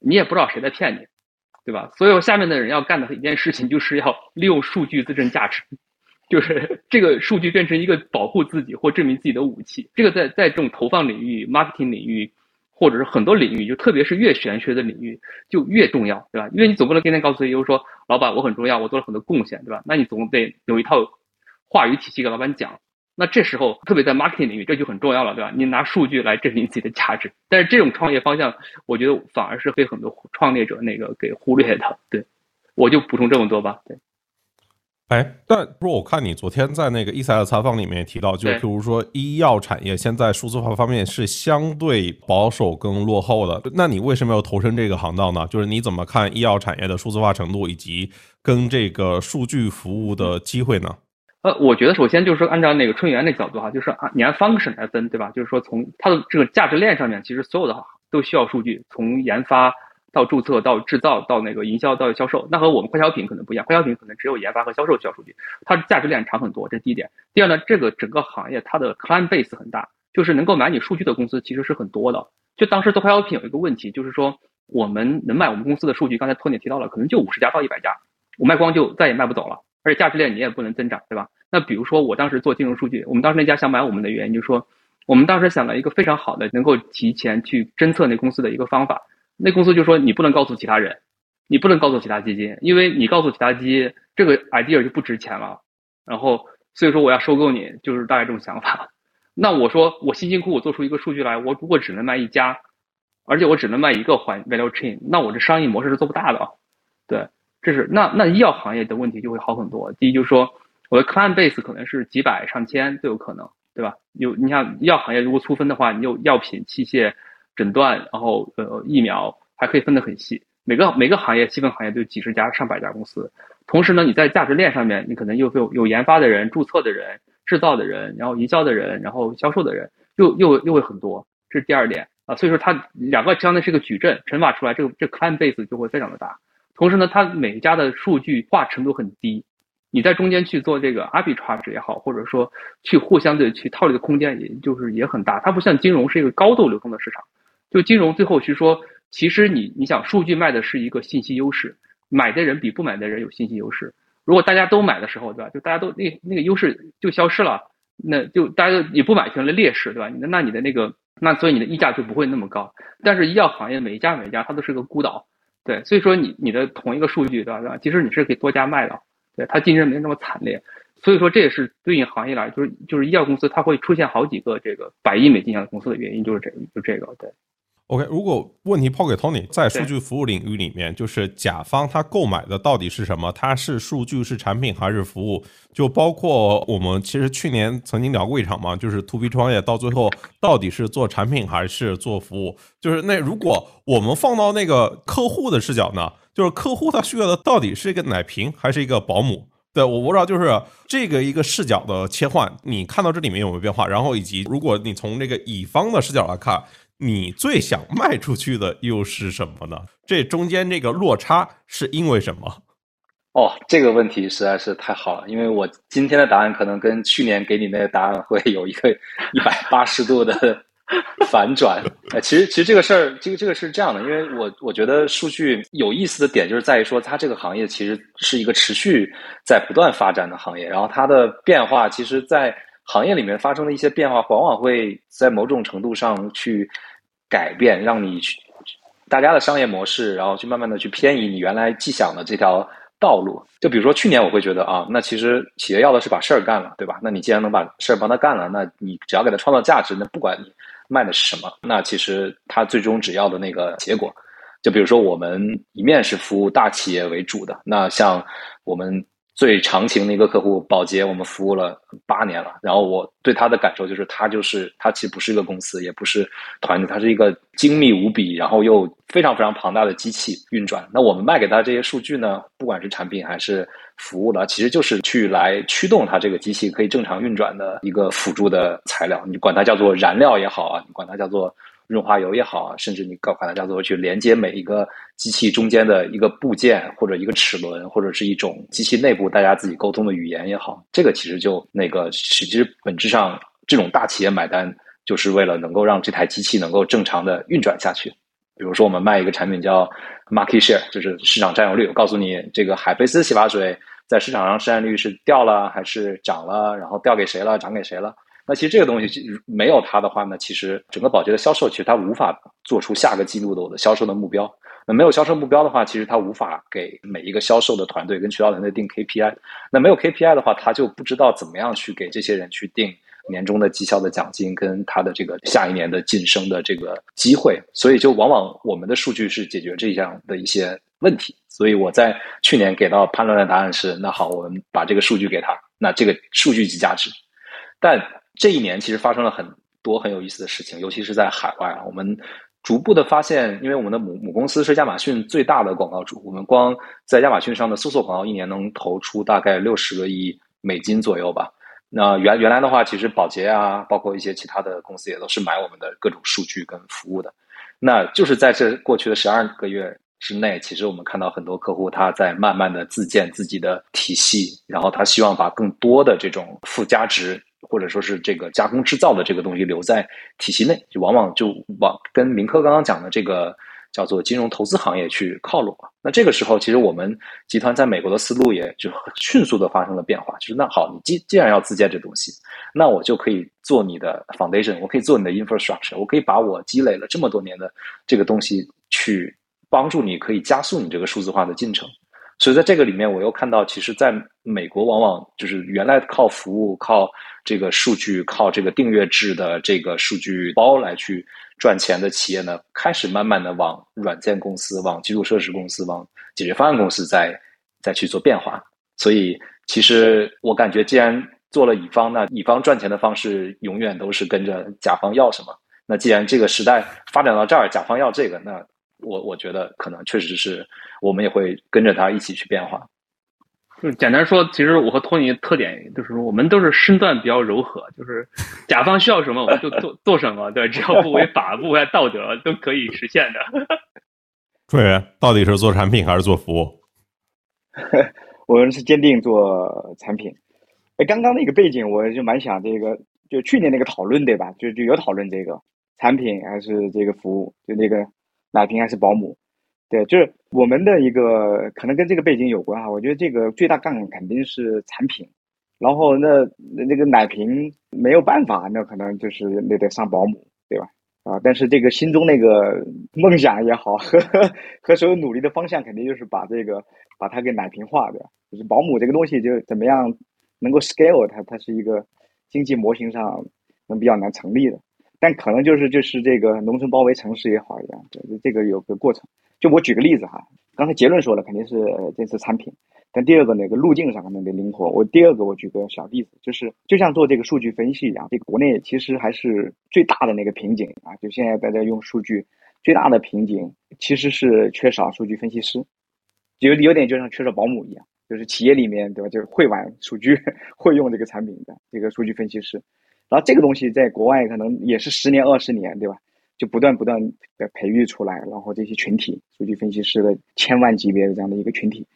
Speaker 3: 你也不知道谁在骗你，对吧？所有下面的人要干的一件事情，就是要利用数据自证价值，[laughs] 就是这个数据变成一个保护自己或证明自己的武器。这个在在这种投放领域、marketing 领域，或者是很多领域，就特别是越玄学的领域，就越重要，对吧？因为你总不能天天告诉 CEO 说，老板我很重要，我做了很多贡献，对吧？那你总得有一套。话语体系给老板讲，那这时候特别在 marketing 领域，这就很重要了，对吧？你拿数据来证明自己的价值，但是这种创业方向，我觉得反而是被很多创业者那个给忽略的。对，我就补充这么多吧。对。
Speaker 2: 哎，但不是我看你昨天在那个一赛的采访里面也提到，就譬如说医药产业现在数字化方面是相对保守跟落后的，那你为什么要投身这个行当呢？就是你怎么看医药产业的数字化程度以及跟这个数据服务的机会呢？
Speaker 3: 呃，我觉得首先就是说，按照那个春源那个角度哈，就是按你按 function 来分，对吧？就是说从它的这个价值链上面，其实所有的都需要数据，从研发到注册到制造到那个营销到销售，那和我们快消品可能不一样，快消品可能只有研发和销售需要数据，它的价值链长很多，这是第一点。第二呢，这个整个行业它的 client base 很大，就是能够买你数据的公司其实是很多的。就当时做快消品有一个问题，就是说我们能买我们公司的数据，刚才托尼提到了，可能就五十家到一百家，我卖光就再也卖不走了。而且价值链你也不能增长，对吧？那比如说我当时做金融数据，我们当时那家想买我们的原因就是说，我们当时想了一个非常好的能够提前去侦测那公司的一个方法。那公司就说你不能告诉其他人，你不能告诉其他基金，因为你告诉其他基金，这个 idea 就不值钱了。然后所以说我要收购你，就是大概这种想法。那我说我辛辛苦苦做出一个数据来，我如果只能卖一家，而且我只能卖一个环 value chain，那我这商业模式是做不大的，对。这是那那医药行业的问题就会好很多。第一就是说，我的 client base 可能是几百上千都有可能，对吧？有你像医药行业如果粗分的话，你有药品、器械、诊断，然后呃疫苗，还可以分得很细。每个每个行业细分行业都有几十家、上百家公司。同时呢，你在价值链上面，你可能又有有研发的人、注册的人、制造的人，然后营销的人，然后销售的人，又又又会很多。这是第二点啊。所以说它两个相当于是个矩阵，乘法出来，这个这 client base 就会非常的大。同时呢，它每一家的数据化程度很低，你在中间去做这个 arbitrage 也好，或者说去互相的去套利的空间，也就是也很大。它不像金融是一个高度流通的市场，就金融最后去说，其实你你想数据卖的是一个信息优势，买的人比不买的人有信息优势。如果大家都买的时候，对吧？就大家都那那个优势就消失了，那就大家都你不买成了劣势，对吧？那那你的那个那所以你的溢价就不会那么高。但是医药行业每一家每一家它都是个孤岛。对，所以说你你的同一个数据，对吧？对吧？其实你是可以多家卖的，对它竞争没那么惨烈，所以说这也是对应行业来，就是就是医药公司它会出现好几个这个百亿美金以上的公司的原因，就是这就这个对。
Speaker 2: OK，如果问题抛给 Tony，在数据服务领域里面，就是甲方他购买的到底是什么？它是数据、是产品还是服务？就包括我们其实去年曾经聊过一场嘛，就是 To B 创业到最后到底是做产品还是做服务？就是那如果我们放到那个客户的视角呢，就是客户他需要的到底是一个奶瓶还是一个保姆？对我不知道，就是这个一个视角的切换，你看到这里面有没有变化？然后以及如果你从这个乙方的视角来看。你最想卖出去的又是什么呢？这中间这个落差是因为什么？
Speaker 5: 哦，这个问题实在是太好了，因为我今天的答案可能跟去年给你那个答案会有一个一百八十度的反转。哎，其实其实这个事儿，这个这个是这样的，因为我我觉得数据有意思的点就是在于说，它这个行业其实是一个持续在不断发展的行业，然后它的变化，其实，在行业里面发生的一些变化，往往会在某种程度上去改变，让你去大家的商业模式，然后去慢慢的去偏移你原来既想的这条。道路，就比如说去年，我会觉得啊，那其实企业要的是把事儿干了，对吧？那你既然能把事儿帮他干了，那你只要给他创造价值，那不管你卖的是什么，那其实他最终只要的那个结果，就比如说我们一面是服务大企业为主的，那像我们。最长情的一个客户保洁，我们服务了八年了。然后我对他的感受就是，他就是他其实不是一个公司，也不是团队，他是一个精密无比，然后又非常非常庞大的机器运转。那我们卖给他这些数据呢，不管是产品还是服务呢，其实就是去来驱动它这个机器可以正常运转的一个辅助的材料。你管它叫做燃料也好啊，你管它叫做。润滑油也好，甚至你搞把它叫做去连接每一个机器中间的一个部件，或者一个齿轮，或者是一种机器内部大家自己沟通的语言也好，这个其实就那个其实本质上这种大企业买单就是为了能够让这台机器能够正常的运转下去。比如说我们卖一个产品叫 Market Share，就是市场占有率，告诉你这个海飞丝洗发水在市场上市占率是掉了还是涨了，然后掉给谁了，涨给谁了。那其实这个东西没有它的话呢，其实整个保洁的销售其实它无法做出下个季度的我的销售的目标。那没有销售目标的话，其实它无法给每一个销售的团队跟渠道团队定 KPI。那没有 KPI 的话，他就不知道怎么样去给这些人去定年终的绩效的奖金跟他的这个下一年的晋升的这个机会。所以就往往我们的数据是解决这样的一些问题。所以我在去年给到判断的答案是：那好，我们把这个数据给他，那这个数据即价值。但这一年其实发生了很多很有意思的事情，尤其是在海外啊。我们逐步的发现，因为我们的母母公司是亚马逊最大的广告主，我们光在亚马逊上的搜索广告一年能投出大概六十个亿美金左右吧。那原原来的话，其实宝洁啊，包括一些其他的公司也都是买我们的各种数据跟服务的。那就是在这过去的十二个月之内，其实我们看到很多客户他在慢慢的自建自己的体系，然后他希望把更多的这种附加值。或者说是这个加工制造的这个东西留在体系内，就往往就往跟明科刚刚讲的这个叫做金融投资行业去靠拢。那这个时候，其实我们集团在美国的思路也就迅速的发生了变化。就是那好，你既既然要自建这东西，那我就可以做你的 foundation，我可以做你的 infrastructure，我可以把我积累了这么多年的这个东西去帮助你，可以加速你这个数字化的进程。所以在这个里面，我又看到，其实在美国，往往就是原来靠服务、靠这个数据、靠这个订阅制的这个数据包来去赚钱的企业呢，开始慢慢的往软件公司、往基础设施公司、往解决方案公司在在去做变化。所以，其实我感觉，既然做了乙方，那乙方赚钱的方式永远都是跟着甲方要什么。那既然这个时代发展到这儿，甲方要这个，那。我我觉得可能确实是我们也会跟着他一起去变化。
Speaker 3: 就简单说，其实我和托尼特点就是说，我们都是身段比较柔和，就是甲方需要什么我们就做 [laughs] 做什么，对，只要不违法、不违道德，都可以实现的。[laughs]
Speaker 2: 卓源到底是做产品还是做服务？[laughs]
Speaker 4: 我们是坚定做产品。哎，刚刚那个背景，我就蛮想这个，就去年那个讨论对吧？就就有讨论这个产品还是这个服务，就那个。奶瓶还是保姆，对，就是我们的一个可能跟这个背景有关哈。我觉得这个最大杠杆肯定是产品，然后那那个奶瓶没有办法，那可能就是那得上保姆，对吧？啊，但是这个心中那个梦想也好，和和所有努力的方向，肯定就是把这个把它给奶瓶化，对吧？就是保姆这个东西，就怎么样能够 scale 它，它是一个经济模型上能比较难成立的。但可能就是就是这个农村包围城市也好一样，这这个有个过程。就我举个例子哈，刚才结论说了肯定是这次产品，但第二个那个路径上可能得灵活。我第二个我举个小例子，就是就像做这个数据分析一样，这个国内其实还是最大的那个瓶颈啊，就现在大家用数据最大的瓶颈其实是缺少数据分析师，有有点就像缺少保姆一样，就是企业里面对吧，就是会玩数据、[laughs] 会用这个产品的这个数据分析师。然后这个东西在国外可能也是十年二十年，对吧？就不断不断的培育出来，然后这些群体，数据分析师的千万级别的这样的一个群体。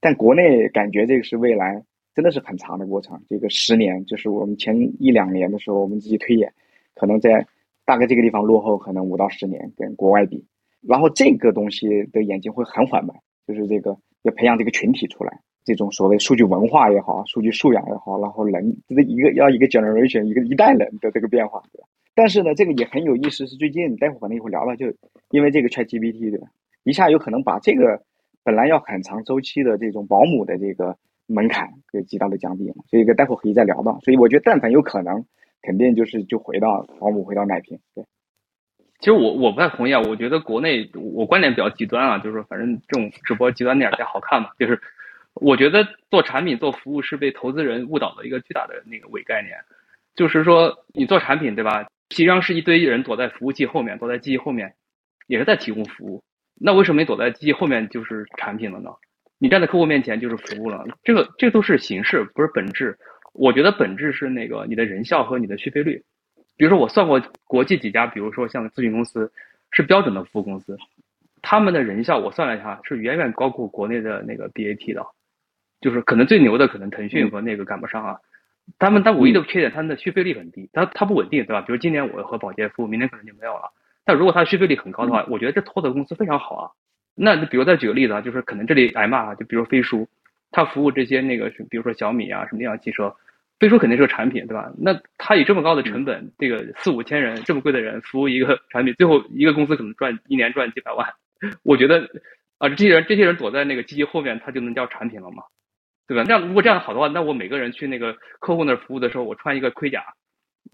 Speaker 4: 但国内感觉这个是未来真的是很长的过程，这个十年就是我们前一两年的时候，我们自己推演，可能在。大概这个地方落后可能五到十年跟国外比，然后这个东西的演进会很缓慢，就是这个要培养这个群体出来，这种所谓数据文化也好，数据素养也好，然后人这一个要一个 generation 一个一代人的这个变化，对吧？但是呢，这个也很有意思，是最近待会可能一会聊了，就因为这个 ChatGPT 对吧？一下有可能把这个本来要很长周期的这种保姆的这个门槛给极大的降低了，所以个待会可以再聊到。所以我觉得，但凡有可能，肯定就是就回到保姆，回到奶瓶。对，
Speaker 3: 其实我我不太同意啊，我觉得国内我观点比较极端啊，就是反正这种直播极端点才好看嘛。就是我觉得做产品做服务是被投资人误导的一个巨大的那个伪概念，就是说你做产品对吧？实际上是一堆人躲在服务器后面，躲在机器后面，也是在提供服务。那为什么你躲在机器后面就是产品了呢？你站在客户面前就是服务了。这个这都是形式，不是本质。我觉得本质是那个你的人效和你的续费率。比如说我算过国际几家，比如说像咨询公司，是标准的服务公司，他们的人效我算了一下，是远远高过国内的那个 BAT 的。就是可能最牛的可能腾讯和那个赶不上啊。他们但唯一的缺点，他们的续费率很低，它它不稳定，对吧？比如今年我和保洁服务，明年可能就没有了。但如果它续费率很高的话，我觉得这托的公司非常好啊。那比如再举个例子啊，就是可能这里挨骂啊，就比如飞书，它服务这些那个，比如说小米啊，什么样汽车，飞书肯定是个产品，对吧？那它以这么高的成本，这个四五千人这么贵的人服务一个产品，最后一个公司可能赚一年赚几百万，我觉得啊，这些人这些人躲在那个机器后面，他就能叫产品了吗？对吧？那如果这样好的话，那我每个人去那个客户那儿服务的时候，我穿一个盔甲，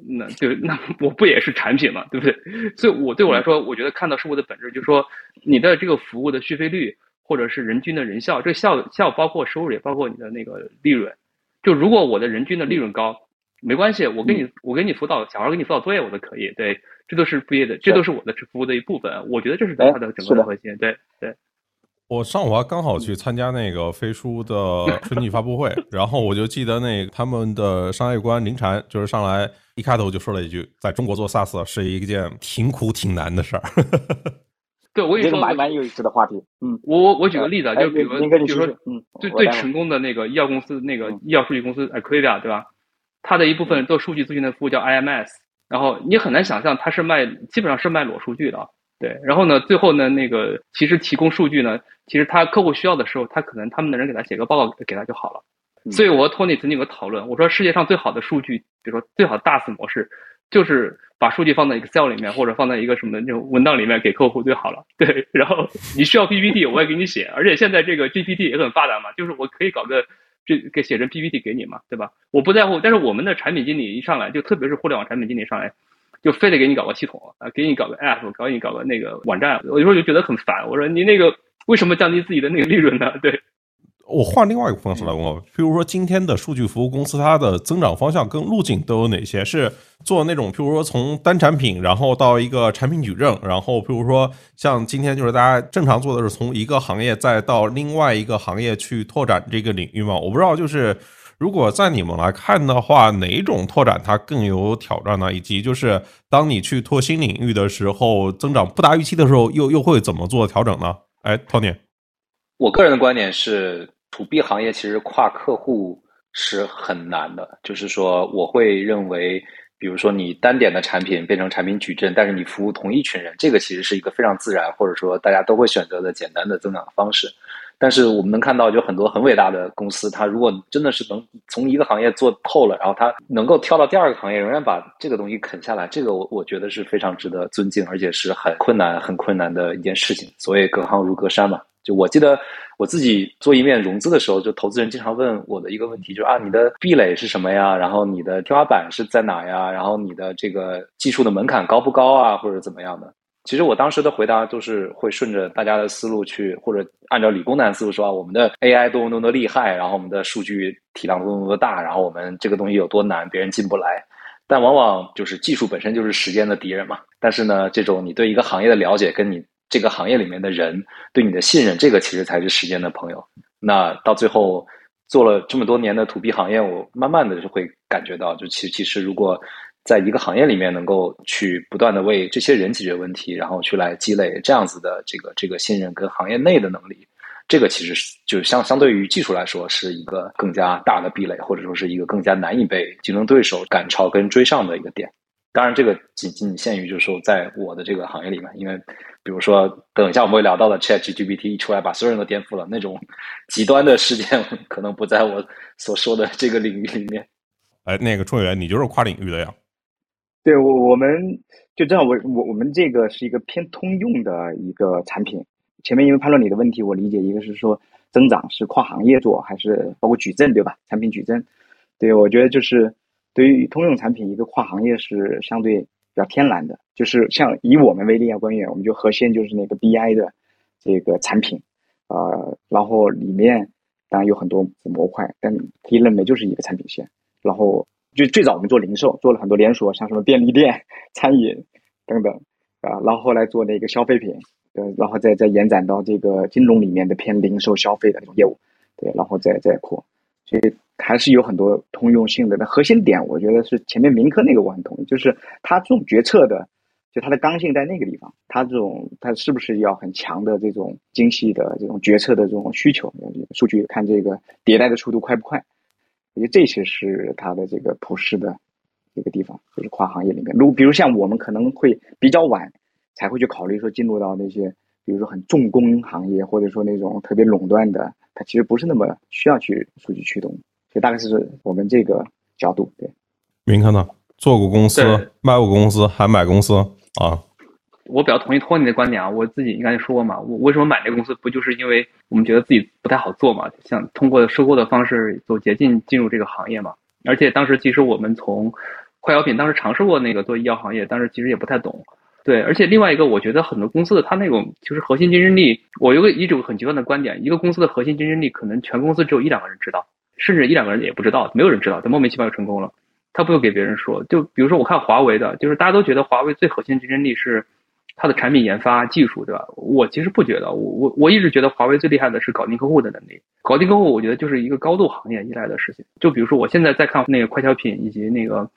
Speaker 3: 那就那我不也是产品嘛？对不对？所以，我对我来说，我觉得看到事物的本质，就是说你的这个服务的续费率，或者是人均的人效，这效效包括收入，也包括你的那个利润。就如果我的人均的利润高，没关系，我给你我给你辅导，小孩给你辅导作业，我都可以。对，这都是毕业的，这都是我的服务的一部分。我觉得这是它的整个的核心。对对。
Speaker 2: 我上午还刚好去参加那个飞书的春季发布会，然后我就记得那他们的商业官林禅就是上来一开头就说了一句，在中国做 SaaS 是一件挺苦挺难的事儿。[laughs]
Speaker 3: 对，我跟你说，
Speaker 4: 蛮蛮有意思的话题。嗯，
Speaker 3: 我我我举个例子，就比如比如说，
Speaker 4: 嗯，
Speaker 3: 最最成功的那个医药公司，那个医药数据公司 Acquia，对吧？它的一部分做数据咨询的服务叫 IMS，然后你很难想象它是卖，基本上是卖裸数据的。对，然后呢，最后呢，那个其实提供数据呢，其实他客户需要的时候，他可能他们的人给他写个报告给他就好了。所以，我和托尼曾经有个讨论，我说世界上最好的数据，比如说最好的大 s 模式，就是把数据放在 Excel 里面，或者放在一个什么那种文档里面给客户最好了。对，然后你需要 PPT，我也给你写，而且现在这个 GPT 也很发达嘛，就是我可以搞个这给写成 PPT 给你嘛，对吧？我不在乎，但是我们的产品经理一上来就特别是互联网产品经理上来。就非得给你搞个系统啊，给你搞个 app，搞你搞个那个网站，我有时候就觉得很烦。我说你那个为什么降低自己的那个利润呢？对，
Speaker 2: 我换另外一个方式来问，比如说今天的数据服务公司，它的增长方向跟路径都有哪些？是做那种，譬如说从单产品，然后到一个产品矩阵，然后譬如说像今天就是大家正常做的是从一个行业再到另外一个行业去拓展这个领域嘛？我不知道就是。如果在你们来看的话，哪种拓展它更有挑战呢？以及就是当你去拓新领域的时候，增长不达预期的时候，又又会怎么做调整呢？哎，Tony，
Speaker 5: 我个人的观点是，to B 行业其实跨客户是很难的。就是说，我会认为，比如说你单点的产品变成产品矩阵，但是你服务同一群人，这个其实是一个非常自然，或者说大家都会选择的简单的增长方式。但是我们能看到，就很多很伟大的公司，它如果真的是能从一个行业做透了，然后它能够跳到第二个行业，仍然把这个东西啃下来，这个我我觉得是非常值得尊敬，而且是很困难、很困难的一件事情。所谓隔行如隔山嘛。就我记得我自己做一面融资的时候，就投资人经常问我的一个问题，就是啊，你的壁垒是什么呀？然后你的天花板是在哪呀？然后你的这个技术的门槛高不高啊？或者怎么样的？其实我当时的回答都是会顺着大家的思路去，或者按照理工男思路说啊，我们的 AI 多么多么厉害，然后我们的数据体量多么多么大，然后我们这个东西有多难，别人进不来。但往往就是技术本身就是时间的敌人嘛。但是呢，这种你对一个行业的了解，跟你这个行业里面的人对你的信任，这个其实才是时间的朋友。那到最后做了这么多年的土 B 行业，我慢慢的就会感觉到，就其其实如果。在一个行业里面，能够去不断的为这些人解决问题，然后去来积累这样子的这个这个信任跟行业内的能力，这个其实是就相相对于技术来说，是一个更加大的壁垒，或者说是一个更加难以被竞争对手赶超跟追上的一个点。当然，这个仅仅限于就是说，在我的这个行业里面，因为比如说，等一下我们会聊到的 Chat GPT 一出来，把所有人都颠覆了，那种极端的事件可能不在我所说的这个领域里面。
Speaker 2: 哎，那个春元，你就是跨领域的呀？
Speaker 4: 对，我我们就这样，我我我们这个是一个偏通用的一个产品。前面因为判断你的问题，我理解一个是说增长是跨行业做，还是包括矩阵，对吧？产品矩阵，对我觉得就是。对于通用产品，一个跨行业是相对比较天然的，就是像以我们为例啊，官员，我们就核心就是那个 BI 的这个产品，呃，然后里面当然有很多模块，但可以认为就是一个产品线。然后就最早我们做零售，做了很多连锁，像什么便利店、[laughs] 餐饮等等啊，然后后来做那个消费品，呃，然后再再延展到这个金融里面的偏零售消费的这种业务，对，然后再再扩，所以。还是有很多通用性的。那核心点，我觉得是前面明科那个，我很同意，就是他这种决策的，就他的刚性在那个地方。他这种，他是不是要很强的这种精细的这种决策的这种需求？数据看这个迭代的速度快不快？我觉得这些是它的这个普适的一个地方，就是跨行业里面。如比如像我们可能会比较晚才会去考虑说进入到那些，比如说很重工行业，或者说那种特别垄断的，它其实不是那么需要去数据驱动。所以大概是我们这个角度。对，
Speaker 2: 明科呢？做过公司，卖过公司，还买公司啊？
Speaker 3: 我比较同意托尼的观点啊。我自己你刚才说过嘛，我为什么买这个公司？不就是因为我们觉得自己不太好做嘛？想通过收购的方式走捷径进入这个行业嘛？而且当时其实我们从快消品当时尝试过那个做医药行业，当时其实也不太懂。对，而且另外一个，我觉得很多公司的它那种就是核心竞争力，我有个一种很极端的观点，一个公司的核心竞争力可能全公司只有一两个人知道。甚至一两个人也不知道，没有人知道，他莫名其妙就成功了。他不用给别人说，就比如说我看华为的，就是大家都觉得华为最核心竞争力是它的产品研发技术，对吧？我其实不觉得，我我我一直觉得华为最厉害的是搞定客户的能力。搞定客户，我觉得就是一个高度行业依赖的事情。就比如说我现在在看那个快消品以及那个。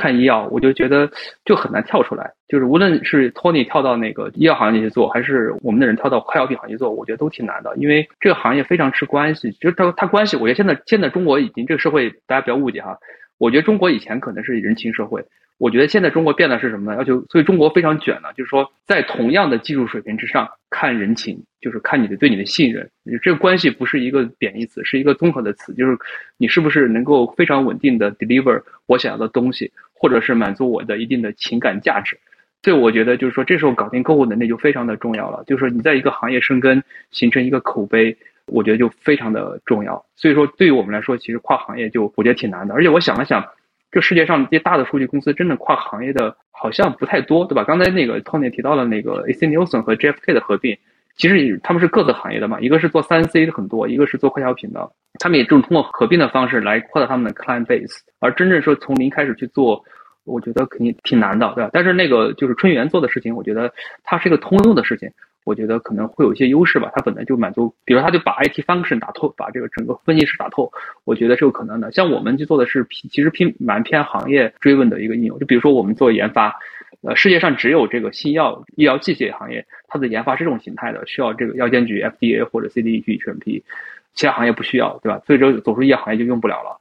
Speaker 3: 看医药，我就觉得就很难跳出来。就是无论是托尼跳到那个医药行业去做，还是我们的人跳到快消品行业做，我觉得都挺难的。因为这个行业非常吃关系，就是它它关系。我觉得现在现在中国已经这个社会，大家不要误解哈。我觉得中国以前可能是人情社会。我觉得现在中国变的是什么呢？要求，所以中国非常卷了，就是说，在同样的技术水平之上看人情，就是看你的对你的信任。这个关系不是一个贬义词，是一个综合的词，就是你是不是能够非常稳定的 deliver 我想要的东西，或者是满足我的一定的情感价值。所以我觉得就是说，这时候搞定客户能力就非常的重要了。就是说你在一个行业生根，形成一个口碑，我觉得就非常的重要。所以说，对于我们来说，其实跨行业就我觉得挺难的。而且我想了想。这世界上这些大的数据公司，真的跨行业的好像不太多，对吧？刚才那个 Tony 提到了那个 AC Nielsen 和 GFK 的合并，其实他们是各自行业的嘛，一个是做三 C 的很多，一个是做快消品的，他们也正通过合并的方式来扩大他们的 client base。而真正说从零开始去做，我觉得肯定挺难的，对吧？但是那个就是春源做的事情，我觉得它是一个通用的事情。我觉得可能会有一些优势吧，它本来就满足，比如它就把 IT function 打透，把这个整个分析师打透，我觉得是有可能的。像我们去做的是，其实偏蛮偏行业追问的一个应用，就比如说我们做研发，呃，世界上只有这个新药、医疗器械行业，它的研发是这种形态的，需要这个药监局 FDA 或者 CDE 去审批，其他行业不需要，对吧？所以说走出医药行业就用不了了。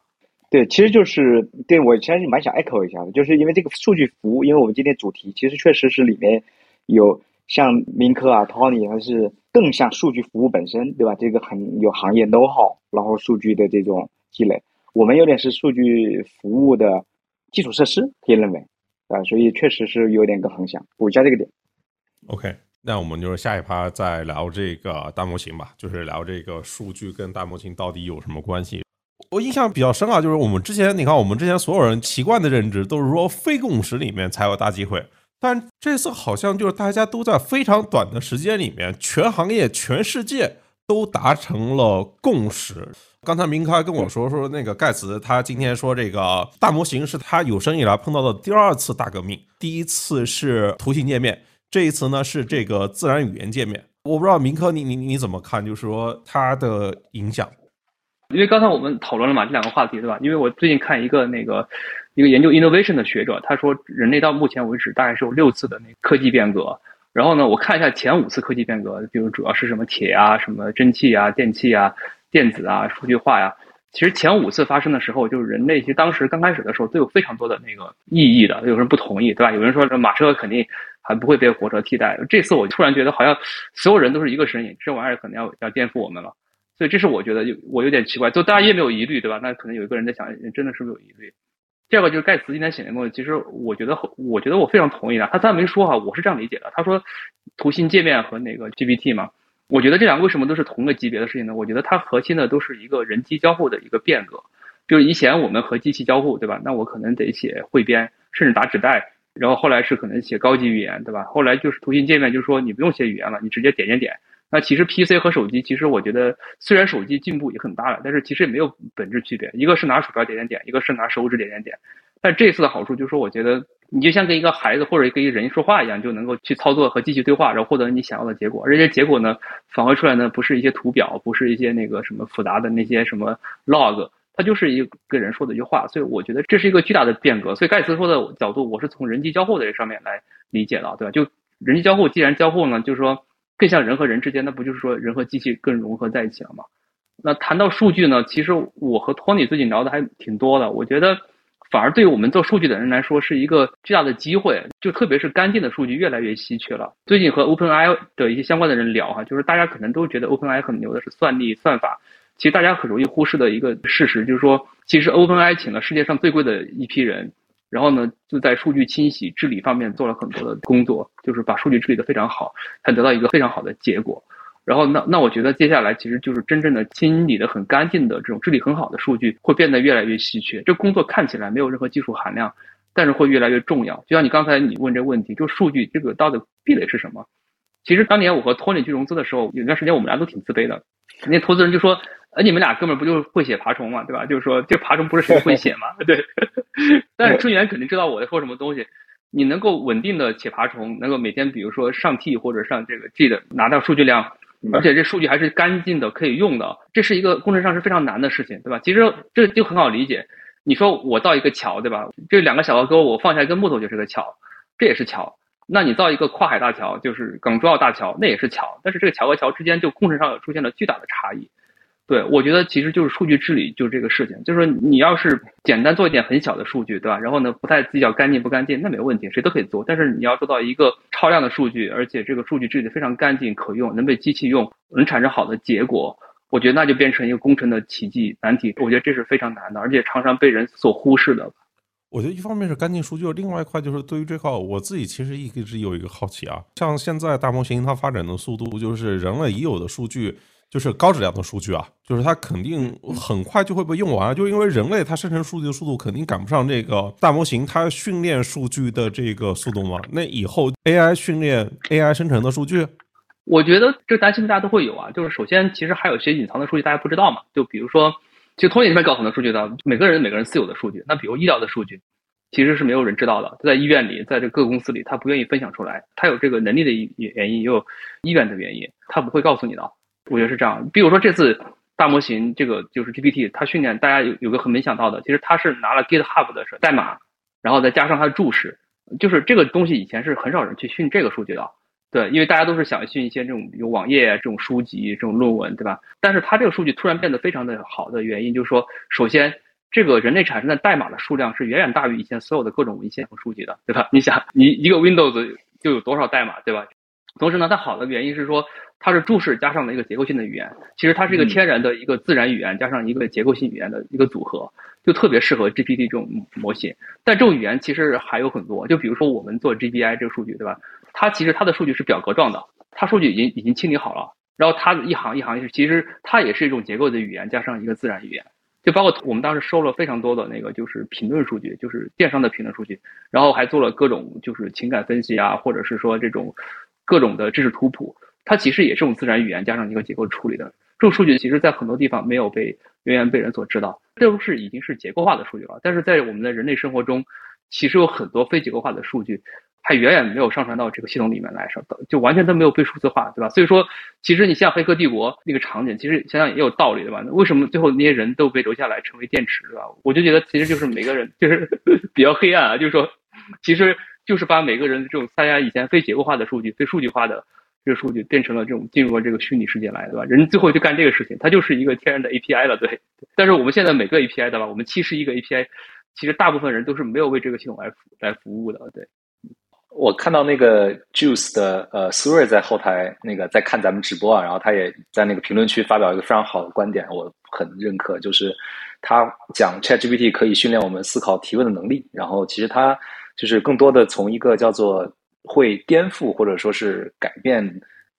Speaker 4: 对，其实就是对我其实蛮想 echo 一下的，就是因为这个数据服务，因为我们今天主题其实确实是里面有。像明科啊，Tony 还是更像数据服务本身，对吧？这个很有行业 know how，然后数据的这种积累，我们有点是数据服务的基础设施，可以认为啊，所以确实是有点个横向补一下这个点。
Speaker 2: OK，那我们就是下一趴再聊这个大模型吧，就是聊这个数据跟大模型到底有什么关系。我印象比较深啊，就是我们之前你看，我们之前所有人习惯的认知都是说非共识里面才有大机会。但这次好像就是大家都在非常短的时间里面，全行业、全世界都达成了共识。刚才明开跟我说说，那个盖茨他今天说这个大模型是他有生以来碰到的第二次大革命，第一次是图形界面，这一次呢是这个自然语言界面。我不知道明科你你你怎么看？就是说它的影响。
Speaker 3: 因为刚才我们讨论了嘛这两个话题，对吧？因为我最近看一个那个。一个研究 innovation 的学者，他说，人类到目前为止大概是有六次的那科技变革。然后呢，我看一下前五次科技变革，比如主要是什么铁啊、什么蒸汽啊、电器啊、电子啊、数据化呀。其实前五次发生的时候，就是人类其实当时刚开始的时候都有非常多的那个异议的，有人不同意，对吧？有人说这马车肯定还不会被火车替代。这次我突然觉得好像所有人都是一个声音，这玩意儿可能要要颠覆我们了。所以这是我觉得有我有点奇怪，就大家也没有疑虑，对吧？那可能有一个人在想，真的是不是有疑虑？第二个就是盖茨今天写的东西，其实我觉得我觉得我非常同意的。他他没说哈，我是这样理解的。他说图形界面和那个 GPT 嘛。我觉得这两个为什么都是同个级别的事情呢？我觉得它核心的都是一个人机交互的一个变革。就是以前我们和机器交互，对吧？那我可能得写汇编，甚至打纸带，然后后来是可能写高级语言，对吧？后来就是图形界面，就是说你不用写语言了，你直接点点点。那其实 PC 和手机，其实我觉得虽然手机进步也很大了，但是其实也没有本质区别。一个是拿鼠标点点点，一个是拿手指点点点。但这次的好处就是说，我觉得你就像跟一个孩子或者跟一个人说话一样，就能够去操作和继续对话，然后获得你想要的结果。而且结果呢，返回出来呢，不是一些图表，不是一些那个什么复杂的那些什么 log，它就是一个人说的一句话。所以我觉得这是一个巨大的变革。所以盖茨说的角度，我是从人机交互的这上面来理解的，对吧？就人机交互，既然交互呢，就是说更像人和人之间，那不就是说人和机器更融合在一起了吗？那谈到数据呢，其实我和托尼最近聊的还挺多的，我觉得。反而对于我们做数据的人来说是一个巨大的机会，就特别是干净的数据越来越稀缺了。最近和 OpenAI 的一些相关的人聊哈，就是大家可能都觉得 OpenAI 很牛的是算力算法，其实大家很容易忽视的一个事实就是说，其实 OpenAI 请了世界上最贵的一批人，然后呢就在数据清洗治理方面做了很多的工作，就是把数据治理的非常好，才得到一个非常好的结果。然后，那那我觉得接下来其实就是真正的清理的很干净的这种治理很好的数据会变得越来越稀缺。这工作看起来没有任何技术含量，但是会越来越重要。就像你刚才你问这个问题，就数据这个到底壁垒是什么？其实当年我和托尼去融资的时候，有段时间我们俩都挺自卑的。那投资人就说：“呃，你们俩哥们不就是会写爬虫嘛，对吧？就是说这爬虫不是谁都会写嘛，[laughs] 对。[laughs] 但是春元肯定知道我在说什么东西。你能够稳定的写爬虫，能够每天比如说上 T 或者上这个 G 的拿到数据量。”而且这数据还是干净的，可以用的，这是一个工程上是非常难的事情，对吧？其实这就很好理解。你说我造一个桥，对吧？这两个小河沟，我放下一根木头就是个桥，这也是桥。那你造一个跨海大桥，就是港珠澳大桥，那也是桥。但是这个桥和桥之间就工程上出现了巨大的差异。对，我觉得其实就是数据治理，就是这个事情。就是说，你要是简单做一点很小的数据，对吧？然后呢，不太计较干净不干净，那没问题，谁都可以做。但是你要做到一个超量的数据，而且这个数据治理非常干净可用，能被机器用，能产生好的结果，我觉得那就变成一个工程的奇迹难题。我觉得这是非常难的，而且常常被人所忽视的。
Speaker 2: 我觉得一方面是干净数据，另外一块就是对于这块，我自己其实一直有一个好奇啊，像现在大模型它发展的速度，就是人类已有的数据。就是高质量的数据啊，就是它肯定很快就会被用完，就是因为人类它生成数据的速度肯定赶不上这个大模型它训练数据的这个速度嘛。那以后 AI 训练 AI 生成的数据，
Speaker 3: 我觉得这担心大家都会有啊。就是首先，其实还有一些隐藏的数据大家不知道嘛。就比如说，其实通信这边搞很多数据的，每个人每个人私有的数据。那比如医疗的数据，其实是没有人知道的，在医院里，在这各个公司里，他不愿意分享出来。他有这个能力的原因，也有医院的原因，他不会告诉你的。我觉得是这样，比如说这次大模型这个就是 GPT，它训练大家有有个很没想到的，其实它是拿了 GitHub 的代码，然后再加上它的注释，就是这个东西以前是很少人去训这个数据的，对，因为大家都是想训一些这种有网页、这种书籍、这种论文，对吧？但是它这个数据突然变得非常的好的原因，就是说，首先这个人类产生的代码的数量是远远大于以前所有的各种文献和数据的，对吧？你想，你一个 Windows 就有多少代码，对吧？同时呢，它好的原因是说。它是注释加上了一个结构性的语言，其实它是一个天然的一个自然语言加上一个结构性语言的一个组合，就特别适合 GPT 这种模型。但这种语言其实还有很多，就比如说我们做 GBI 这个数据，对吧？它其实它的数据是表格状的，它数据已经已经清理好了，然后它一行一行是其实它也是一种结构的语言加上一个自然语言，就包括我们当时收了非常多的那个就是评论数据，就是电商的评论数据，然后还做了各种就是情感分析啊，或者是说这种各种的知识图谱。它其实也是用自然语言加上一个结构处理的，这种数据其实在很多地方没有被远远被人所知道，这都是已经是结构化的数据了。但是在我们的人类生活中，其实有很多非结构化的数据，还远远没有上传到这个系统里面来，上就完全都没有被数字化，对吧？所以说，其实你像《黑客帝国》那个场景，其实想想也有道理，对吧？为什么最后那些人都被留下来成为电池，对吧？我就觉得其实就是每个人就是 [laughs] 比较黑暗啊，就是说，其实就是把每个人这种大家以前非结构化的数据、非数据化的。这个数据变成了这种进入了这个虚拟世界来，对吧？人最后就干这个事情，它就是一个天然的 API 了，对。但是我们现在每个 API 对吧？我们七十一个 API，其实大部分人都是没有为这个系统来来服务的，对。
Speaker 5: 我看到那个 Juice 的呃苏瑞在后台那个在看咱们直播啊，然后他也在那个评论区发表一个非常好的观点，我很认可，就是他讲 ChatGPT 可以训练我们思考提问的能力，然后其实他就是更多的从一个叫做会颠覆或者说是改变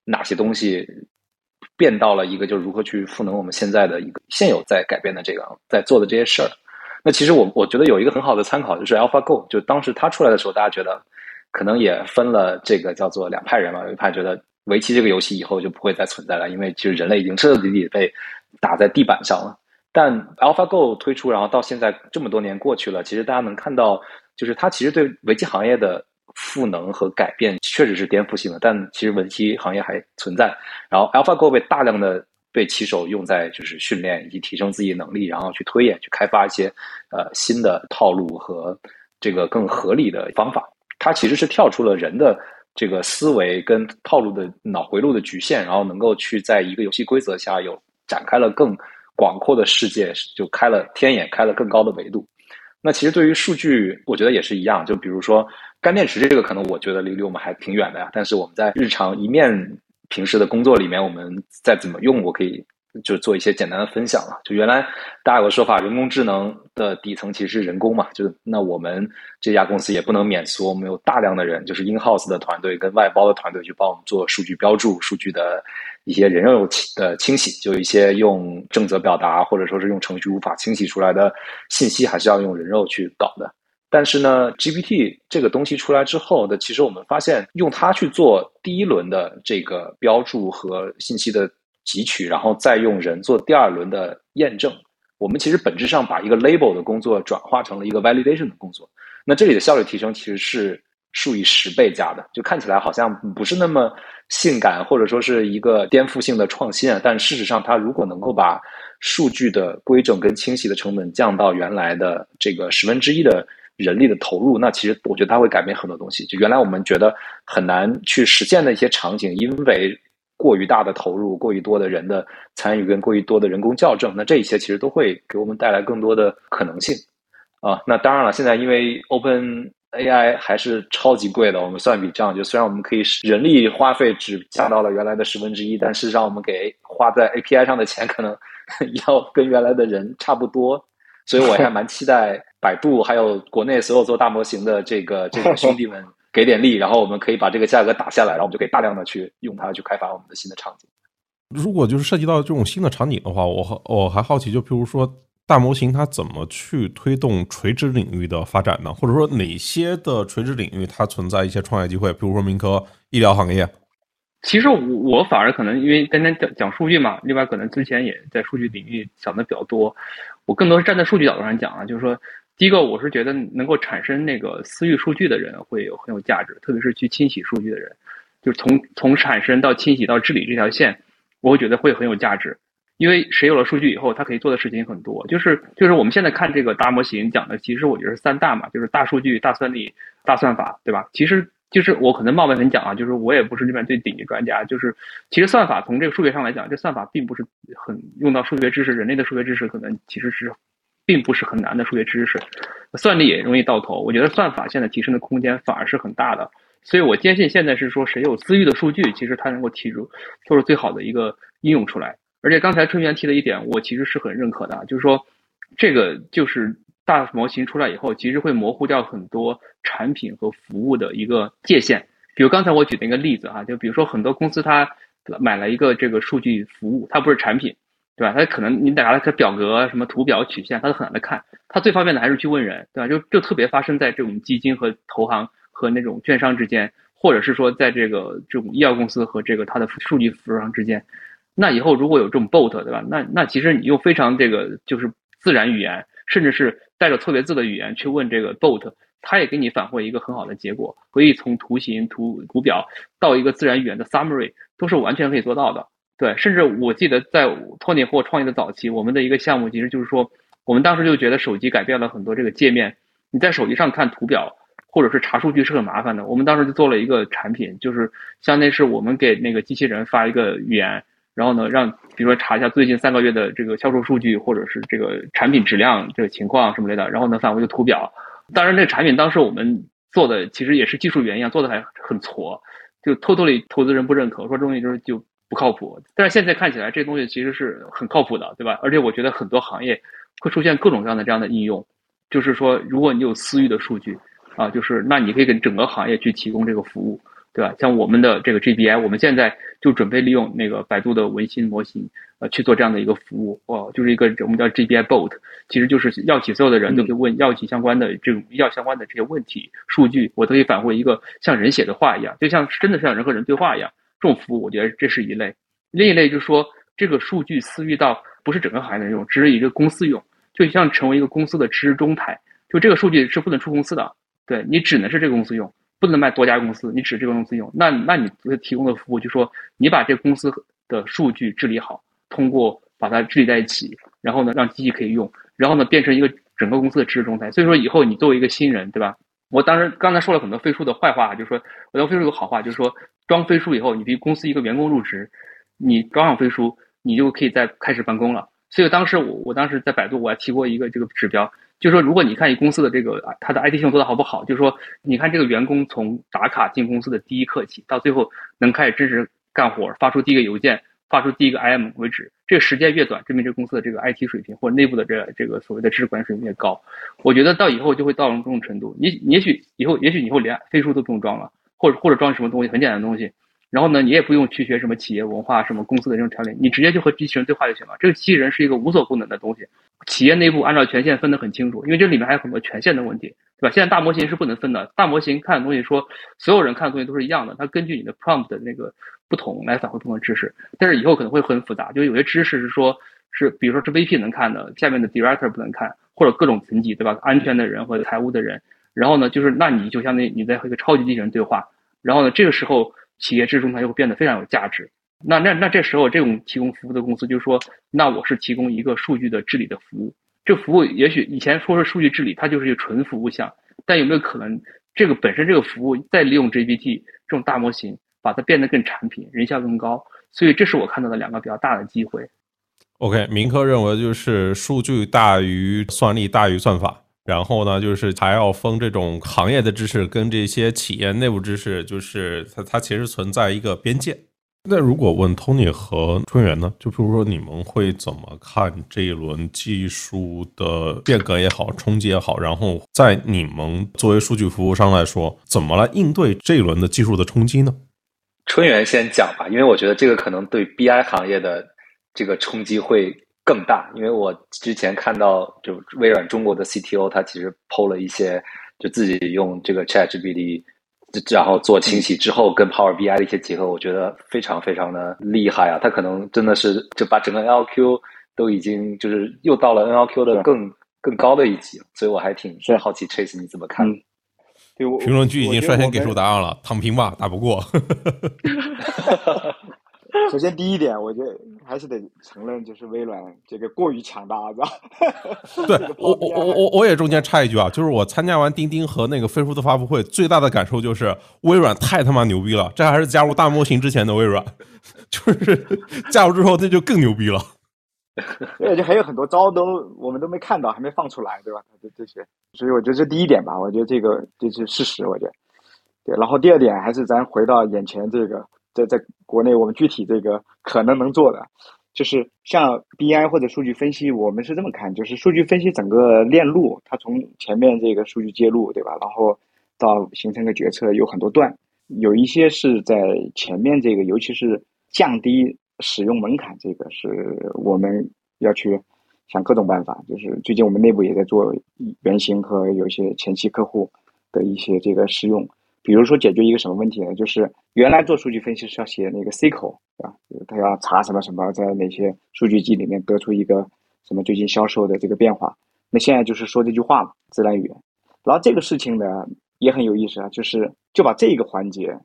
Speaker 5: 哪些东西，变到了一个就是如何去赋能我们现在的一个现有在改变的这个在做的这些事儿。那其实我我觉得有一个很好的参考就是 AlphaGo，就当时它出来的时候，大家觉得。可能也分了这个叫做两派人嘛，有一派觉得围棋这个游戏以后就不会再存在了，因为其实人类已经彻彻底底被打在地板上了。但 AlphaGo 推出，然后到现在这么多年过去了，其实大家能看到，就是它其实对围棋行业的赋能和改变确实是颠覆性的。但其实围棋行业还存在，然后 AlphaGo 被大量的被棋手用在就是训练以及提升自己能力，然后去推演、去开发一些呃新的套路和这个更合理的方法。它其实是跳出了人的这个思维跟套路的脑回路的局限，然后能够去在一个游戏规则下有展开了更广阔的世界，就开了天眼，开了更高的维度。那其实对于数据，我觉得也是一样。就比如说干电池这个，可能我觉得离离我们还挺远的呀。但是我们在日常一面平时的工作里面，我们再怎么用，我可以。就做一些简单的分享了。就原来大家有个说法，人工智能的底层其实是人工嘛。就是那我们这家公司也不能免俗，我们有大量的人，就是 in house 的团队跟外包的团队去帮我们做数据标注、数据的一些人肉的清洗。就一些用正则表达或者说是用程序无法清洗出来的信息，还是要用人肉去搞的。但是呢，GPT 这个东西出来之后的，其实我们发现用它去做第一轮的这个标注和信息的。汲取，然后再用人做第二轮的验证。我们其实本质上把一个 label 的工作转化成了一个 validation 的工作。那这里的效率提升其实是数以十倍加的，就看起来好像不是那么性感，或者说是一个颠覆性的创新啊。但事实上，它如果能够把数据的规整跟清晰的成本降到原来的这个十分之一的人力的投入，那其实我觉得它会改变很多东西。就原来我们觉得很难去实现的一些场景，因为过于大的投入，过于多的人的参与，跟过于多的人工校正，那这一些其实都会给我们带来更多的可能性啊。那当然了，现在因为 Open AI 还是超级贵的，我们算笔账，就虽然我们可以人力花费只降到了原来的十分之一，但事实上我们给花在 API 上的钱可能要跟原来的人差不多。所以我还蛮期待百度还有国内所有做大模型的这个这个兄弟们。给点力，然后我们可以把这个价格打下来，然后我们就可以大量的去用它去开发我们的新的场景。
Speaker 2: 如果就是涉及到这种新的场景的话，我我还好奇，就比如说大模型它怎么去推动垂直领域的发展呢？或者说哪些的垂直领域它存在一些创业机会？比如说民科、医疗行业。
Speaker 3: 其实我我反而可能因为单单讲讲数据嘛，另外可能之前也在数据领域想的比较多，我更多是站在数据角度上讲啊，就是说。第一个，我是觉得能够产生那个私域数据的人会有很有价值，特别是去清洗数据的人，就是从从产生到清洗到治理这条线，我会觉得会很有价值。因为谁有了数据以后，他可以做的事情很多。就是就是我们现在看这个大模型讲的，其实我觉得是三大嘛，就是大数据、大算力、大算法，对吧？其实就是我可能冒昧很讲啊，就是我也不是这边最顶级专家，就是其实算法从这个数学上来讲，这算法并不是很用到数学知识，人类的数学知识可能其实是。并不是很难的数学知识，算力也容易到头。我觉得算法现在提升的空间反而是很大的，所以我坚信现在是说谁有私域的数据，其实它能够提出做出最好的一个应用出来。而且刚才春源提的一点，我其实是很认可的，就是说这个就是大模型出来以后，其实会模糊掉很多产品和服务的一个界限。比如刚才我举的一个例子哈，就比如说很多公司它买了一个这个数据服务，它不是产品。对吧？他可能你打开个表格，什么图表曲线，他都很难的看。他最方便的还是去问人，对吧？就就特别发生在这种基金和投行和那种券商之间，或者是说在这个这种医药公司和这个它的数据服务商之间。那以后如果有这种 bot，对吧？那那其实你用非常这个就是自然语言，甚至是带着错别字的语言去问这个 bot，它也给你返回一个很好的结果。可以从图形、图图表到一个自然语言的 summary，都是完全可以做到的。对，甚至我记得在托尼或创业的早期，我们的一个项目其实就是说，我们当时就觉得手机改变了很多这个界面。你在手机上看图表，或者是查数据是很麻烦的。我们当时就做了一个产品，就是相当于是我们给那个机器人发一个语言，然后呢，让比如说查一下最近三个月的这个销售数据，或者是这个产品质量这个情况什么类的，然后呢返回一个图表。当然，这个产品当时我们做的其实也是技术原因啊，做的还很挫，就偷偷里投资人不认可，说这东西就是就不靠谱。但是现在看起来，这东西其实是很靠谱的，对吧？而且我觉得很多行业会出现各种各样的这样的应用，就是说，如果你有私域的数据。啊，就是那你可以给整个行业去提供这个服务，对吧？像我们的这个 GBI，我们现在就准备利用那个百度的文心模型，呃，去做这样的一个服务。哦，就是一个我们叫 GBI Bot，其实就是药企所有的人都可以问药企相关的这种医药相关的这些问题，数据我都可以返回一个像人写的话一样，就像真的像人和人对话一样。这种服务，我觉得这是一类。另一类就是说，这个数据私域到不是整个行业能用，只是一个公司用，就像成为一个公司的知识中台，就这个数据是不能出公司的。对你只能是这个公司用，不能卖多家公司。你只这个公司用，那那你提供的服务就说你把这公司的数据治理好，通过把它治理在一起，然后呢让机器可以用，然后呢变成一个整个公司的知识中台。所以说以后你作为一个新人，对吧？我当时刚才说了很多飞书的坏话，就是说我要飞书有好话，就是说装飞书以后，你比公司一个员工入职，你装上飞书，你就可以在开始办公了。所以当时我我当时在百度我还提过一个这个指标。就是说，如果你看一公司的这个它的 IT 系统做的好不好，就是说，你看这个员工从打卡进公司的第一刻起，到最后能开始真实干活，发出第一个邮件，发出第一个 IM 为止，这个时间越短，证明这个公司的这个 IT 水平或者内部的这这个所谓的知识管理水平越高。我觉得到以后就会到这种程度，你你也许以后也许以后连飞书都不用装了，或者或者装什么东西很简单的东西。然后呢，你也不用去学什么企业文化、什么公司的这种条例，你直接就和机器人对话就行了。这个机器人是一个无所不能的东西。企业内部按照权限分得很清楚，因为这里面还有很多权限的问题，对吧？现在大模型是不能分的，大模型看的东西说所有人看的东西都是一样的，它根据你的 prompt 的那个不同来返回不同的知识。但是以后可能会很复杂，就有些知识是说是，比如说是 VP 能看的，下面的 director 不能看，或者各种层级，对吧？安全的人或者财务的人。然后呢，就是那你就相当于你在和一个超级机器人对话。然后呢，这个时候。企业知识中台就会变得非常有价值。那那那这时候，这种提供服务的公司就是说：“那我是提供一个数据的治理的服务。这服务也许以前说是数据治理，它就是一个纯服务项。但有没有可能，这个本身这个服务再利用 GPT 这种大模型，把它变得更产品，人效更高？所以这是我看到的两个比较大的机会。
Speaker 2: OK，明科认为就是数据大于算力大于算法。然后呢，就是还要分这种行业的知识跟这些企业内部知识，就是它它其实存在一个边界。那如果问 Tony 和春源呢，就比如说你们会怎么看这一轮技术的变革也好，冲击也好？然后在你们作为数据服务商来说，怎么来应对这一轮的技术的冲击呢？
Speaker 5: 春源先讲吧，因为我觉得这个可能对 BI 行业的这个冲击会。更大，因为我之前看到，就微软中国的 CTO 他其实剖了一些，就自己用这个 ChatGPT，然后做清洗之后跟 Power BI 的一些结合，我觉得非常非常的厉害啊！他可能真的是就把整个 NLQ 都已经就是又到了 NLQ 的更更高的一级，所以我还挺好奇 Chase 你怎么看？
Speaker 4: 对，
Speaker 2: 评论区已经率先给出答案了，躺平吧，打不过。[laughs] [laughs]
Speaker 4: 首先，第一点，我觉得还是得承认，就是微软这个过于强大，是吧？[laughs]
Speaker 2: 对我，我，我，我，我也中间插一句啊，就是我参加完钉钉和那个飞书的发布会，最大的感受就是微软太他妈牛逼了，这还是加入大模型之前的微软，[laughs] 就是加入之后那就更牛逼了。
Speaker 4: 而且还有很多招都我们都没看到，还没放出来，对吧？这这些，所以我觉得这第一点吧，我觉得这个这是事实，我觉得。对，然后第二点还是咱回到眼前这个。在在国内，我们具体这个可能能做的，就是像 BI 或者数据分析，我们是这么看，就是数据分析整个链路，它从前面这个数据接入，对吧？然后到形成个决策，有很多段，有一些是在前面这个，尤其是降低使用门槛，这个是我们要去想各种办法。就是最近我们内部也在做原型和有些前期客户的一些这个试用。比如说解决一个什么问题呢？就是原来做数据分析是要写那个 SQL，对吧？他要查什么什么，在哪些数据集里面得出一个什么最近销售的这个变化。那现在就是说这句话嘛，自然语言。然后这个事情呢也很有意思啊，就是就把这个环节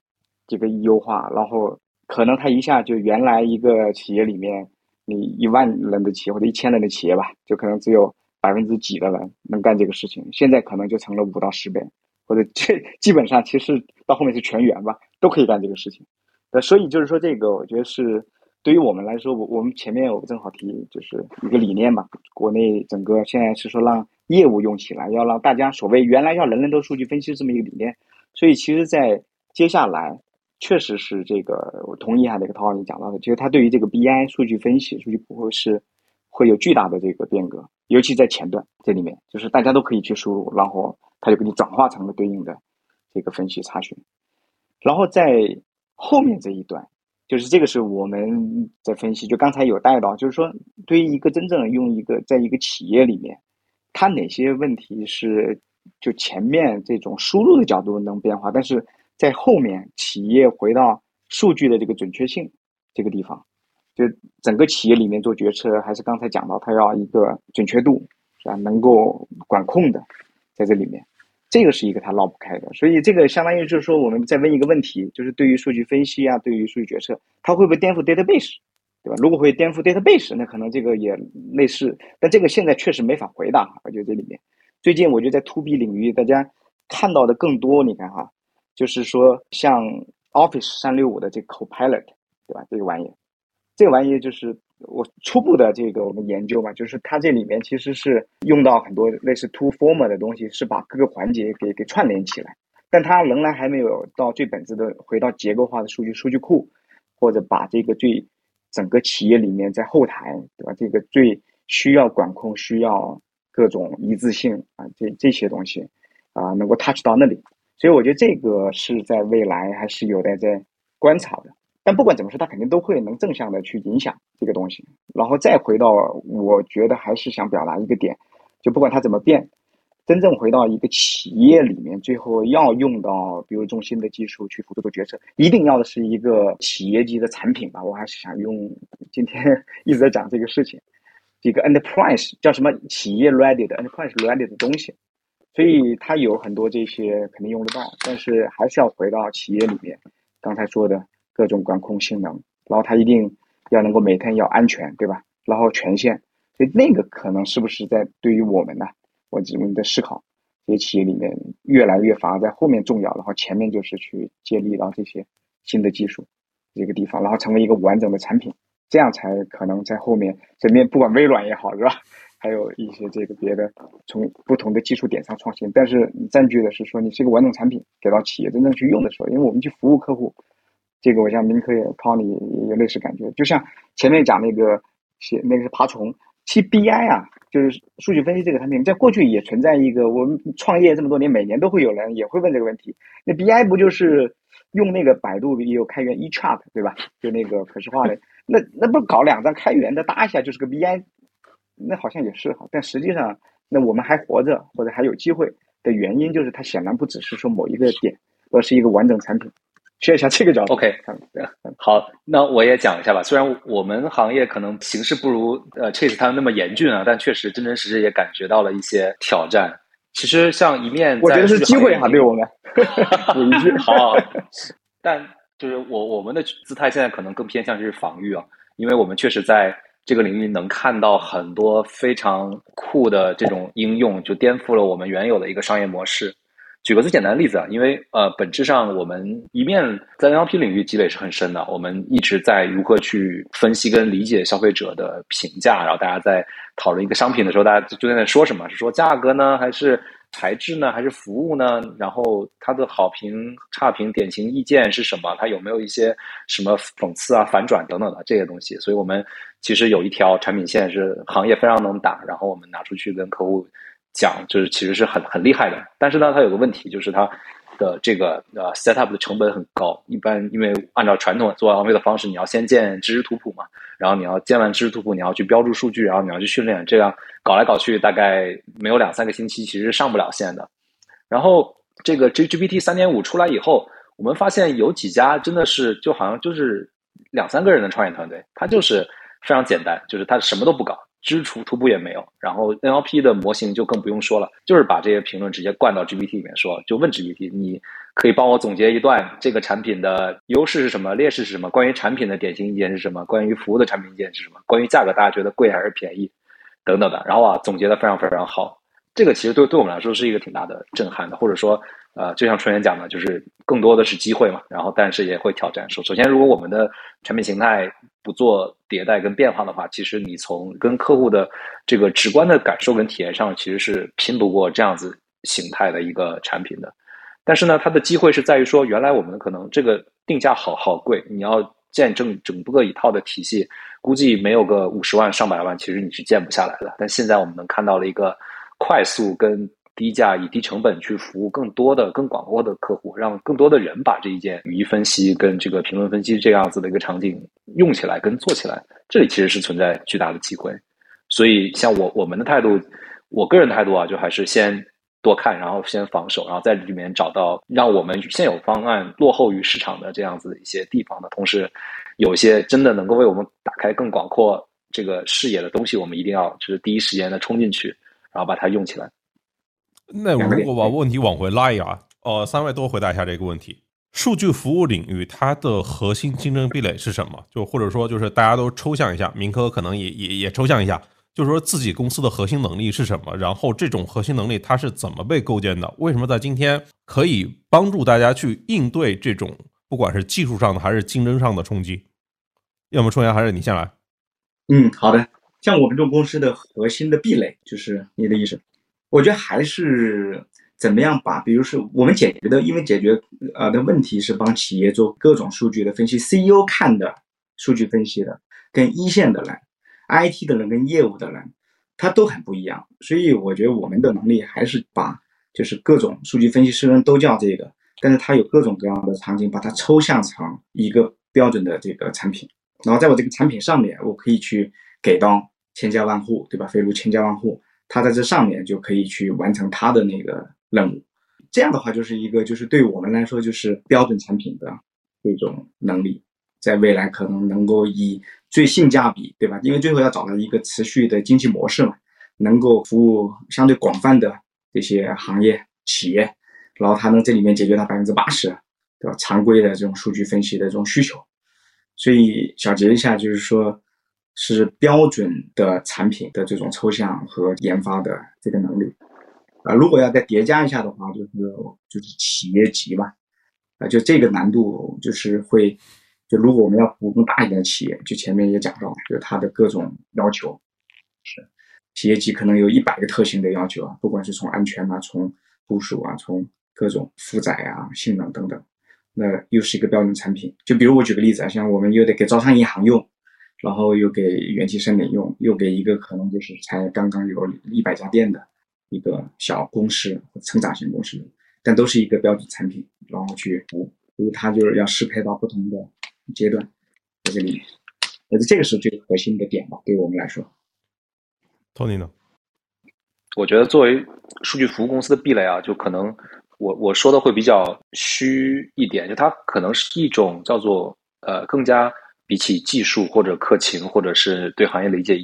Speaker 4: 这个优化，然后可能他一下就原来一个企业里面你一万人的企业或者一千人的企业吧，就可能只有百分之几的人能干这个事情，现在可能就成了五到十倍。或者这基本上其实到后面是全员吧，都可以干这个事情。呃，所以就是说这个，我觉得是对于我们来说，我我们前面我正好提就是一个理念嘛，国内整个现在是说让业务用起来，要让大家所谓原来要人人都数据分析这么一个理念，所以其实，在接下来确实是这个我同意哈，那个陶老师讲到的，其实他对于这个 BI 数据分析、数据不会是会有巨大的这个变革，尤其在前端这里面，就是大家都可以去输入，然后它就给你转化成了对应的这个分析查询，然后在后面这一段，就是这个是我们在分析，就刚才有带到，就是说对于一个真正用一个在一个企业里面，它哪些问题是就前面这种输入的角度能变化，但是在后面企业回到数据的这个准确性这个地方，就整个企业里面做决策，还是刚才讲到，它要一个准确度是吧，能够管控的，在这里面。这个是一个他绕不开的，所以这个相当于就是说，我们再问一个问题，就是对于数据分析啊，对于数据决策，它会不会颠覆 database，对吧？如果会颠覆 database，那可能这个也类似，但这个现在确实没法回答。我觉得这里面，最近我觉得在 to B 领域，大家看到的更多，你看哈，就是说像 Office 三六五的这 Copilot，对吧？这个玩意，这个玩意就是。我初步的这个我们研究嘛，就是它这里面其实是用到很多类似 to former 的东西，是把各个环节给给串联起来，但它仍然还没有到最本质的回到结构化的数据数据库，或者把这个最整个企业里面在后台对吧？这个最需要管控、需要各种一致性啊，这这些东西啊，能够 touch 到那里，所以我觉得这个是在未来还是有待在观察的。但不管怎么说，它肯定都会能正向的去影响这个东西。然后再回到，我觉得还是想表达一个点，就不管它怎么变，真正回到一个企业里面，最后要用到，比如中心的技术去辅助做决策，一定要的是一个企业级的产品吧。我还是想用今天 [laughs] 一直在讲这个事情，一个 enterprise 叫什么企业 ready 的 enterprise ready 的东西，所以它有很多这些肯定用得到，但是还是要回到企业里面，刚才说的。各种管控性能，然后它一定要能够每天要安全，对吧？然后权限，所以那个可能是不是在对于我们呢？我我们在思考，这些企业里面越来越反而在后面重要，然后前面就是去接力到这些新的技术这个地方，然后成为一个完整的产品，这样才可能在后面这边不管微软也好，是吧？[laughs] 还有一些这个别的从不同的技术点上创新，但是占据的是说你是一个完整产品给到企业真正去用的时候，因为我们去服务客户。这个我像明科也 Tony 也有类似感觉，就像前面讲那个写那个是爬虫，其实 BI 啊，就是数据分析这个产品，在过去也存在一个，我们创业这么多年，每年都会有人也会问这个问题。那 BI 不就是用那个百度也有开源 eChart 对吧？就那个可视化的，那那不搞两张开源的搭一下就是个 BI，那好像也是哈。但实际上，那我们还活着或者还有机会的原因，就是它显然不只是说某一个点，而是一个完整产品。学一下这个角度。
Speaker 5: OK，好，那我也讲一下吧。虽然我们行业可能形势不如呃 Chase 他们那么严峻啊，但确实真真实实也感觉到了一些挑战。其实像一面，
Speaker 4: 我觉得是机会哈，对我们。[laughs] 补一句，
Speaker 5: 好。但就是我我们的姿态现在可能更偏向是防御啊，因为我们确实在这个领域能看到很多非常酷的这种应用，就颠覆了我们原有的一个商业模式。举个最简单的例子啊，因为呃，本质上我们一面在 NLP 领域积累是很深的，我们一直在如何去分析跟理解消费者的评价，然后大家在讨论一个商品的时候，大家就在那说什么？是说价格呢，还是材质呢，还是服务呢？然后它的好评、差评、典型意见是什么？它有没有一些什么讽刺啊、反转等等的这些东西？所以我们其实有一条产品线是行业非常能打，然后我们拿出去跟客户。讲就是其实是很很厉害的，但是呢，它有个问题，就是它的这个呃 set up 的成本很高。一般因为按照传统做安 p 的方式，你要先建知识图谱嘛，然后你要建完知识图谱，你要去标注数据，然后你要去训练，这样搞来搞去，大概没有两三个星期，其实上不了线的。然后这个 G GPT 三点五出来以后，我们发现有几家真的是就好像就是两三个人的创业团队，他就是非常简单，就是他什么都不搞。知图图谱也没有，然后 NLP 的模型就更不用说了，就是把这些评论直接灌到 GPT 里面说，就问 GPT，你可以帮我总结一段这个产品的优势是什么，劣势是什么？关于产品的典型意见是什么？关于服务的产品意见是什么？关于价格大家觉得贵还是便宜？等等的，然后啊总结的非常非常好。这个其实对对我们来说是一个挺大的震撼的，或者说呃，就像春元讲的，就是更多的是机会嘛，然后但是也会挑战。首首先，如果我们的产品形态不做迭代跟变化的话，其实你从跟客户的这个直观的感受跟体验上，其实是拼不过这样子形态的一个产品的。但是呢，它的机会是在于说，原来我们可能这个定价好好贵，你要建整整个一套的体系，估计没有个五十万上百万，其实你是建不下来的。但现在我们能看到了一个快速跟。低价以低成本去服务更多的、更广阔的客户，让更多的人把这一件语义分析跟这个评论分析这样子的一个场景用起来跟做起来，这里其实是存在巨大的机会。所以，像我我们的态度，我个人态度啊，就还是先多看，然后先防守，然后在里面找到让我们现有方案落后于市场的这样子一些地方的同时，有些真的能够为我们打开更广阔这个视野的东西，我们一定要就是第一时间的冲进去，然后把它用起来。
Speaker 2: 那如果把问题往回拉一拉，呃，三位多回答一下这个问题：数据服务领域它的核心竞争壁垒是什么？就或者说，就是大家都抽象一下，明科可能也也也抽象一下，就是说自己公司的核心能力是什么？然后这种核心能力它是怎么被构建的？为什么在今天可以帮助大家去应对这种不管是技术上的还是竞争上的冲击？要么春阳还是你先来？
Speaker 4: 嗯，好的。像我们这种公司的核心的壁垒，就是你的意思。我觉得还是怎么样把，比如说我们解决的，因为解决呃的问题是帮企业做各种数据的分析，CEO 看的数据分析的，跟一线的人、IT 的人跟业务的人，他都很不一样。所以我觉得我们的能力还是把就是各种数据分析师人都叫这个，但是他有各种各样的场景，把它抽象成一个标准的这个产品，然后在我这个产品上面，我可以去给到千家万户，对吧？飞入千家万户。他在这上面就可以去完成他的那个任务，这样的话就是一个就是对我们来说就是标准产品的这种能力，在未来可能能够以最性价比，对吧？因为最后要找到一个持续的经济模式嘛，能够服务相对广泛的这些行业企业，然后它能这里面解决它百分之八十，对吧？常规的这种数据分析的这种需求，所以小结一下就是说。是标准的产品的这种抽象和研发的这个能力，啊，如果要再叠加一下的话，就是就是企业级吧，啊，就这个难度就是会，就如果我们要服务更大一点的企业，就前面也讲到，就它的各种要求，是企业级可能有一百个特性的要求啊，不管是从安全啊，从部署啊，从各种负载啊、性能等等，那又是一个标准产品。就比如我举个例子啊，像我们又得给招商银行用。然后又给元气森林用，又给一个可能就是才刚刚有一百家店的一个小公司成长型公司，但都是一个标准产品，然后去服务，所以它就是要适配到不同的阶段在这里面，我觉得这个是最核心的点吧，对我们来说。
Speaker 2: Tony 呢？
Speaker 5: 我觉得作为数据服务公司的壁垒啊，就可能我我说的会比较虚一点，就它可能是一种叫做呃更加。比起技术或者客情，或者是对行业理解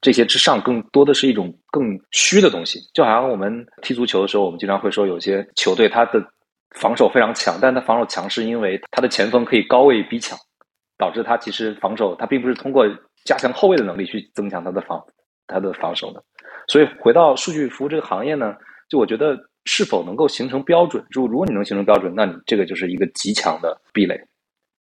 Speaker 5: 这些之上，更多的是一种更虚的东西。就好像我们踢足球的时候，我们经常会说，有些球队他的防守非常强，但他防守强是因为他的前锋可以高位逼抢，导致他其实防守他并不是通过加强后卫的能力去增强他的防他的防守的。所以回到数据服务这个行业呢，就我觉得是否能够形成标准，就如果你能形成标准，那你这个就是一个极强的壁垒。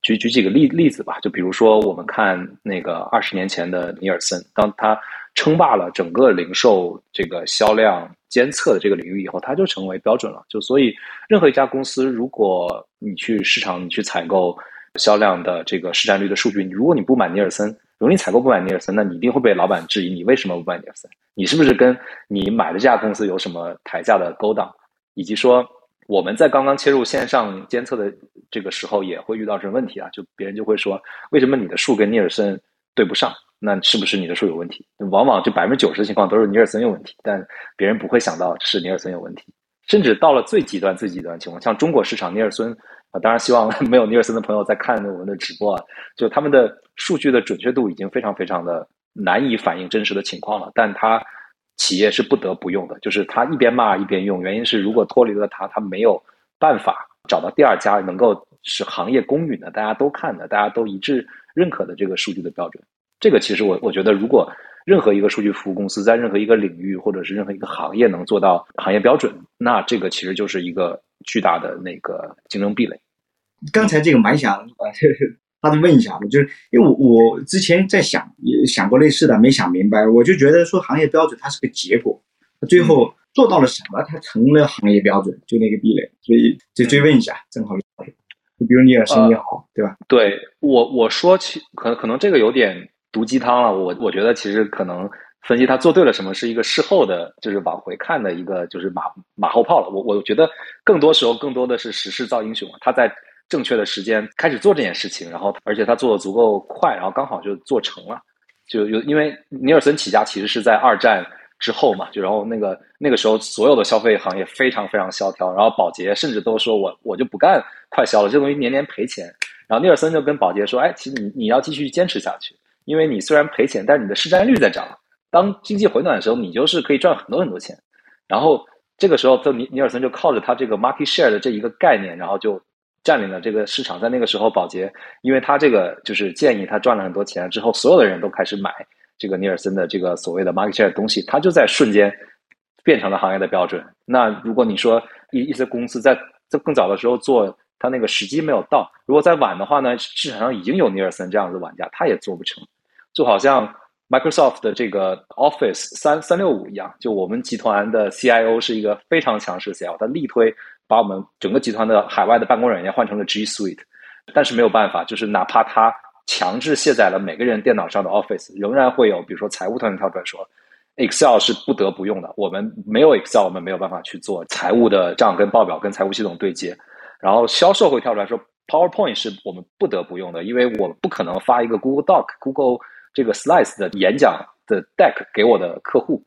Speaker 5: 举举几个例例子吧，就比如说我们看那个二十年前的尼尔森，当他称霸了整个零售这个销量监测的这个领域以后，他就成为标准了。就所以，任何一家公司，如果你去市场，你去采购销量的这个市占率的数据，如果你不买尼尔森，如果你采购不买尼尔森，那你一定会被老板质疑，你为什么不买尼尔森？你是不是跟你买的这家公司有什么抬价的勾当？以及说。我们在刚刚切入线上监测的这个时候，也会遇到这种问题啊，就别人就会说，为什么你的数跟尼尔森对不上？那是不是你的数有问题？往往就百分之九十的情况都是尼尔森有问题，但别人不会想到是尼尔森有问题。甚至到了最极端、最极端的情况，像中国市场尼尔森啊，当然希望 [laughs] 没有尼尔森的朋友在看我们的直播啊，就他们的数据的准确度已经非常非常的难以反映真实的情况了，但他。企业是不得不用的，就是他一边骂一边用。原因是，如果脱离了他，他没有办法找到第二家能够是行业公允的、大家都看的、大家都一致认可的这个数据的标准。这个其实我我觉得，如果任何一个数据服务公司在任何一个领域或者是任何一个行业能做到行业标准，那这个其实就是一个巨大的那个竞争壁垒。
Speaker 6: 刚才这个蛮想啊，他的问一下，就是因为我我之前在想，也想过类似的，没想明白。我就觉得说行业标准它是个结果，最后做到了什么，它成了行业标准，就那个壁垒。所以就追问一下，正好就比如尼尔森也好，对吧？
Speaker 5: 对我我说其可可能这个有点毒鸡汤了。我我觉得其实可能分析他做对了什么，是一个事后的，就是往回看的一个就是马马后炮了。我我觉得更多时候更多的是时势造英雄，他在。正确的时间开始做这件事情，然后而且他做的足够快，然后刚好就做成了。就有因为尼尔森起家其实是在二战之后嘛，就然后那个那个时候所有的消费行业非常非常萧条，然后保洁甚至都说我我就不干快销了，这东西年年赔钱。然后尼尔森就跟保洁说：“哎，其实你你要继续坚持下去，因为你虽然赔钱，但是你的市占率在涨。当经济回暖的时候，你就是可以赚很多很多钱。”然后这个时候，就尼尼尔森就靠着他这个 market share 的这一个概念，然后就。占领了这个市场，在那个时候，宝洁，因为他这个就是建议他赚了很多钱之后，所有的人都开始买这个尼尔森的这个所谓的 market share 的东西，他就在瞬间变成了行业的标准。那如果你说一一些公司在在更早的时候做，他那个时机没有到；如果再晚的话呢，市场上已经有尼尔森这样的玩家，他也做不成。就好像 Microsoft 的这个 Office 三三六五一样，就我们集团的 CIO 是一个非常强势的 CIO，他力推。把我们整个集团的海外的办公软件换成了 G Suite，但是没有办法，就是哪怕他强制卸载了每个人电脑上的 Office，仍然会有，比如说财务团队跳出来说，Excel 是不得不用的。我们没有 Excel，我们没有办法去做财务的账跟报表跟财务系统对接。然后销售会跳出来说，PowerPoint 是我们不得不用的，因为我不可能发一个 Google Doc、Google 这个 Slides 的演讲的 Deck 给我的客户，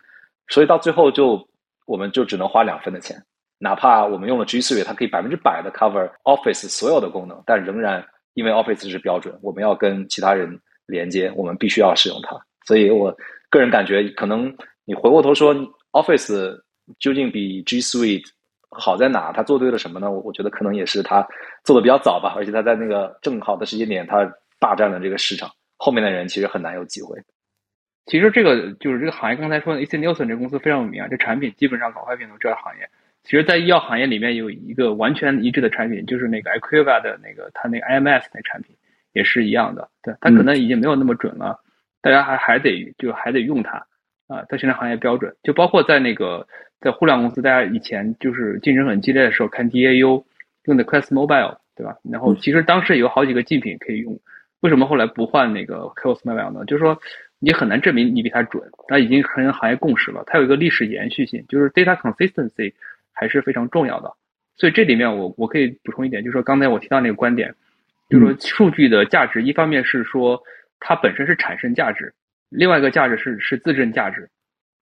Speaker 5: 所以到最后就我们就只能花两分的钱。哪怕我们用了 G Suite，它可以百分之百的 cover Office 所有的功能，但仍然因为 Office 是标准，我们要跟其他人连接，我们必须要使用它。所以我个人感觉，可能你回过头说 Office 究竟比 G Suite 好在哪？它做对了什么呢？我我觉得可能也是它做的比较早吧，而且它在那个正好的时间点，它霸占了这个市场，后面的人其实很难有机会。
Speaker 3: 其实这个就是这个行业，刚才说的 AC Nielsen 这公司非常有名啊，这产品基本上搞坏品都这个行业。其实，在医药行业里面有一个完全一致的产品，就是那个 Aquiva 的那个它那个 IMS 那产品也是一样的。对，它可能已经没有那么准了，大家还还得就还得用它啊。它现在行业标准，就包括在那个在互联网公司，大家以前就是竞争很激烈的时候，看 DAU 用的 Quest Mobile，对吧？然后其实当时有好几个竞品可以用，为什么后来不换那个 Quest Mobile 呢？就是说你很难证明你比它准，它已经成为行业共识了。它有一个历史延续性，就是 data consistency。还是非常重要的，所以这里面我我可以补充一点，就是说刚才我提到那个观点，就是说数据的价值，一方面是说它本身是产生价值，另外一个价值是是自证价值，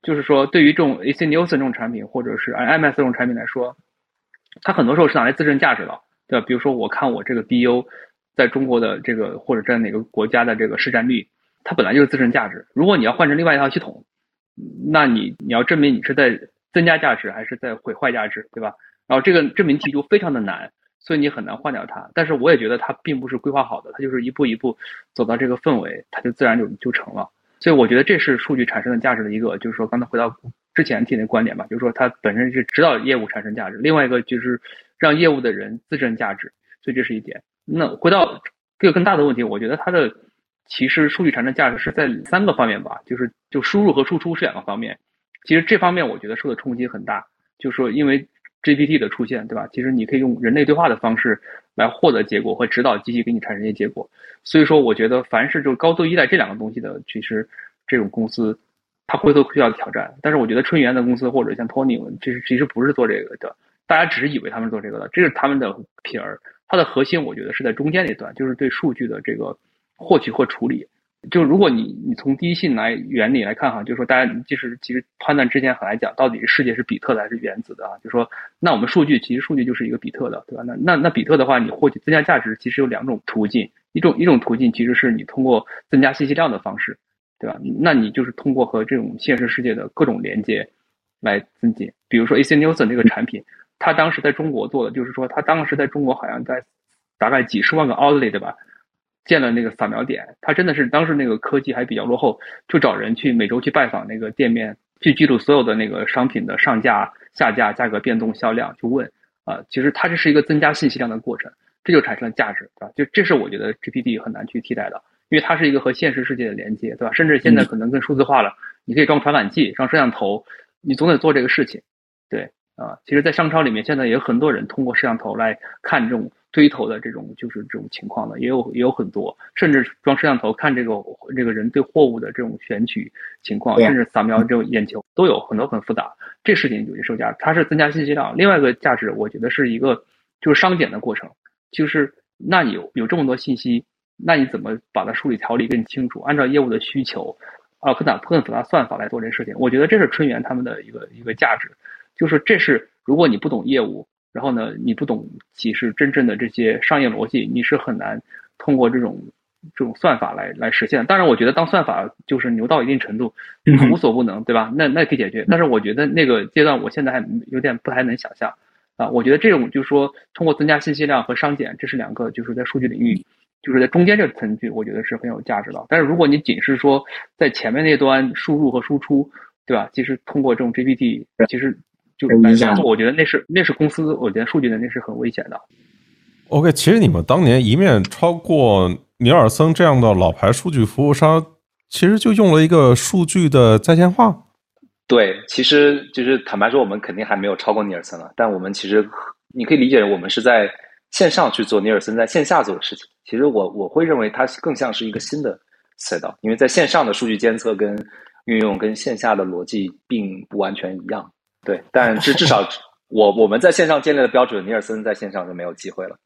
Speaker 3: 就是说对于这种 AC Nielsen 这种产品或者是 IMS 这种产品来说，它很多时候是拿来自证价值的，对吧？比如说我看我这个 BU 在中国的这个或者在哪个国家的这个市占率，它本来就是自证价值。如果你要换成另外一套系统，那你你要证明你是在增加价值还是在毁坏价值，对吧？然后这个证明题就非常的难，所以你很难换掉它。但是我也觉得它并不是规划好的，它就是一步一步走到这个氛围，它就自然就就成了。所以我觉得这是数据产生的价值的一个，就是说刚才回到之前提那观点吧，就是说它本身是指导业务产生价值，另外一个就是让业务的人自证价值，所以这是一点。那回到这个更大的问题，我觉得它的其实数据产生价值是在三个方面吧，就是就输入和输出是两个方面。其实这方面我觉得受的冲击很大，就是说因为 GPT 的出现，对吧？其实你可以用人类对话的方式来获得结果，和指导机器给你产生一些结果。所以说，我觉得凡是就高度依赖这两个东西的，其实这种公司，它回头需要挑战。但是我觉得春源的公司或者像 Tony，其实其实不是做这个的，大家只是以为他们做这个的，这是他们的皮儿。它的核心我觉得是在中间那段，就是对数据的这个获取或处理。就如果你你从第一性来原理来看哈，就是说大家其实其实判断之前很来讲，到底是世界是比特的还是原子的啊？就说那我们数据其实数据就是一个比特的，对吧？那那那比特的话，你获取增加价值其实有两种途径，一种一种途径其实是你通过增加信息量的方式，对吧？那你就是通过和这种现实世界的各种连接来增进。比如说 AC Nielsen 这个产品，它当时在中国做的就是说，它当时在中国好像在大概几十万个 outlet 对吧？建了那个扫描点，他真的是当时那个科技还比较落后，就找人去每周去拜访那个店面，去记录所有的那个商品的上架、下架、价格变动、销量，去问啊，其实它这是一个增加信息量的过程，这就产生了价值，对吧？就这是我觉得 GPT 很难去替代的，因为它是一个和现实世界的连接，对吧？甚至现在可能更数字化了，你可以装传感器、装摄像头，你总得做这个事情，对。啊，其实，在商超里面，现在也有很多人通过摄像头来看这种堆头的这种就是这种情况的，也有也有很多，甚至装摄像头看这个这个人对货物的这种选取情况，甚至扫描这种眼球，都有很多很复杂。这事情有些售价，它是增加信息量。另外一个价值，我觉得是一个就是商检的过程，就是那你有有这么多信息，那你怎么把它梳理条理更清楚，按照业务的需求，啊，更大更复杂算法来做这事情？我觉得这是春源他们的一个一个价值。就是这是，如果你不懂业务，然后呢，你不懂其实真正的这些商业逻辑，你是很难通过这种这种算法来来实现。当然，我觉得当算法就是牛到一定程度，无所不能，对吧？那那可以解决。但是我觉得那个阶段，我现在还有点不太能想象啊。我觉得这种就是说，通过增加信息量和商检，这是两个就是在数据领域，就是在中间这个层距，我觉得是很有价值的。但是如果你仅是说在前面那端输入和输出，对吧？其实通过这种 GPT，其实。就影响，我觉得那是那是公司，我觉得数据的那是很危险的。
Speaker 2: OK，其实你们当年一面超过尼尔森这样的老牌数据服务商，其实就用了一个数据的在线化。
Speaker 5: 对，其实就是坦白说，我们肯定还没有超过尼尔森了。但我们其实你可以理解，我们是在线上去做尼尔森在线下做的事情。其实我我会认为它更像是一个新的赛道，因为在线上的数据监测跟运用跟线下的逻辑并不完全一样。对，但至至少我我们在线上建立的标准，尼尔森在线上就没有机会了。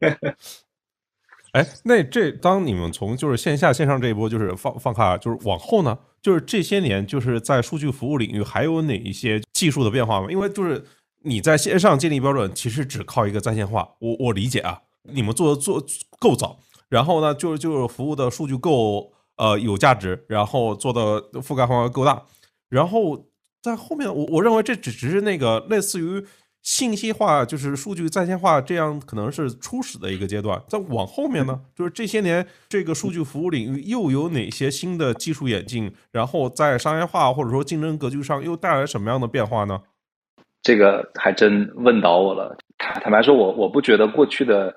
Speaker 5: [laughs]
Speaker 2: 哎，那这当你们从就是线下线上这一波就是放放卡，就是往后呢，就是这些年就是在数据服务领域还有哪一些技术的变化吗？因为就是你在线上建立标准，其实只靠一个在线化。我我理解啊，你们做的做够早，然后呢，就是就是服务的数据够呃有价值，然后做的覆盖范围够大，然后。在后面，我我认为这只只是那个类似于信息化，就是数据在线化这样，可能是初始的一个阶段。再往后面呢，就是这些年这个数据服务领域又有哪些新的技术演进，然后在商业化或者说竞争格局上又带来什么样的变化呢？
Speaker 5: 这个还真问倒我了。坦白说，我我不觉得过去的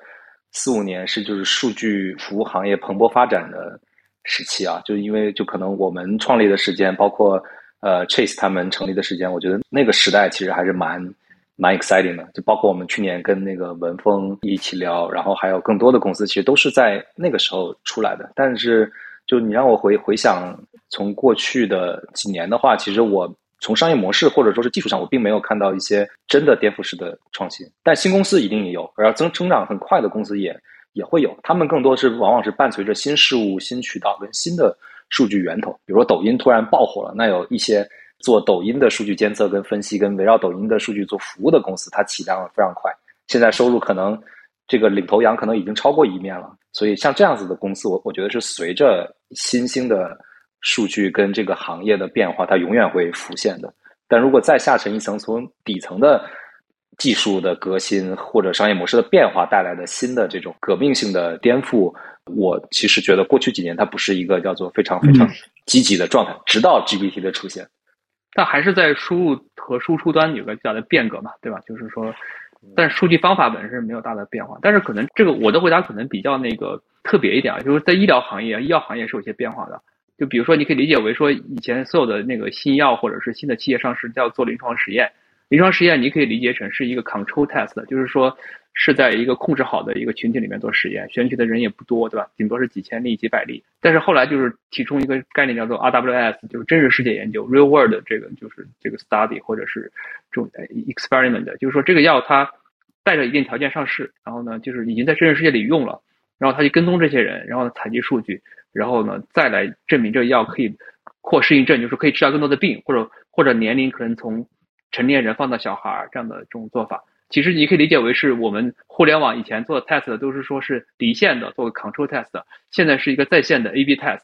Speaker 5: 四五年是就是数据服务行业蓬勃发展的时期啊，就因为就可能我们创立的时间，包括。呃，Chase 他们成立的时间，我觉得那个时代其实还是蛮蛮 exciting 的。就包括我们去年跟那个文峰一起聊，然后还有更多的公司，其实都是在那个时候出来的。但是，就你让我回回想，从过去的几年的话，其实我从商业模式或者说是技术上，我并没有看到一些真的颠覆式的创新。但新公司一定也有，而增增长很快的公司也也会有。他们更多是往往是伴随着新事物、新渠道跟新的。数据源头，比如说抖音突然爆火了，那有一些做抖音的数据监测跟分析，跟围绕抖音的数据做服务的公司，它起量非常快，现在收入可能这个领头羊可能已经超过一面了。所以像这样子的公司，我我觉得是随着新兴的数据跟这个行业的变化，它永远会浮现的。但如果再下沉一层，从底层的技术的革新或者商业模式的变化带来的新的这种革命性的颠覆。我其实觉得过去几年它不是一个叫做非常非常积极的状态，直到 GPT 的出现，
Speaker 3: 但还是在输入和输出端有个大的变革嘛，对吧？就是说，但数据方法本身没有大的变化，但是可能这个我的回答可能比较那个特别一点啊，就是在医疗行业，医药行业是有些变化的。就比如说，你可以理解为说，以前所有的那个新药或者是新的企业上市叫做临床实验，临床实验你可以理解成是一个 control test，就是说。是在一个控制好的一个群体里面做实验，选取的人也不多，对吧？顶多是几千例、几百例。但是后来就是提出一个概念叫做 RWS，就是真实世界研究 （Real World） 这个就是这个 study 或者是这种 experiment，就是说这个药它带着一定条件上市，然后呢就是已经在真实世界里用了，然后他去跟踪这些人，然后采集数据，然后呢再来证明这个药可以扩适应症，就是可以治疗更多的病，或者或者年龄可能从成年人放到小孩这样的这种做法。其实你可以理解为是我们互联网以前做的 test 都是说是离线的做个 control test，现在是一个在线的 A/B test。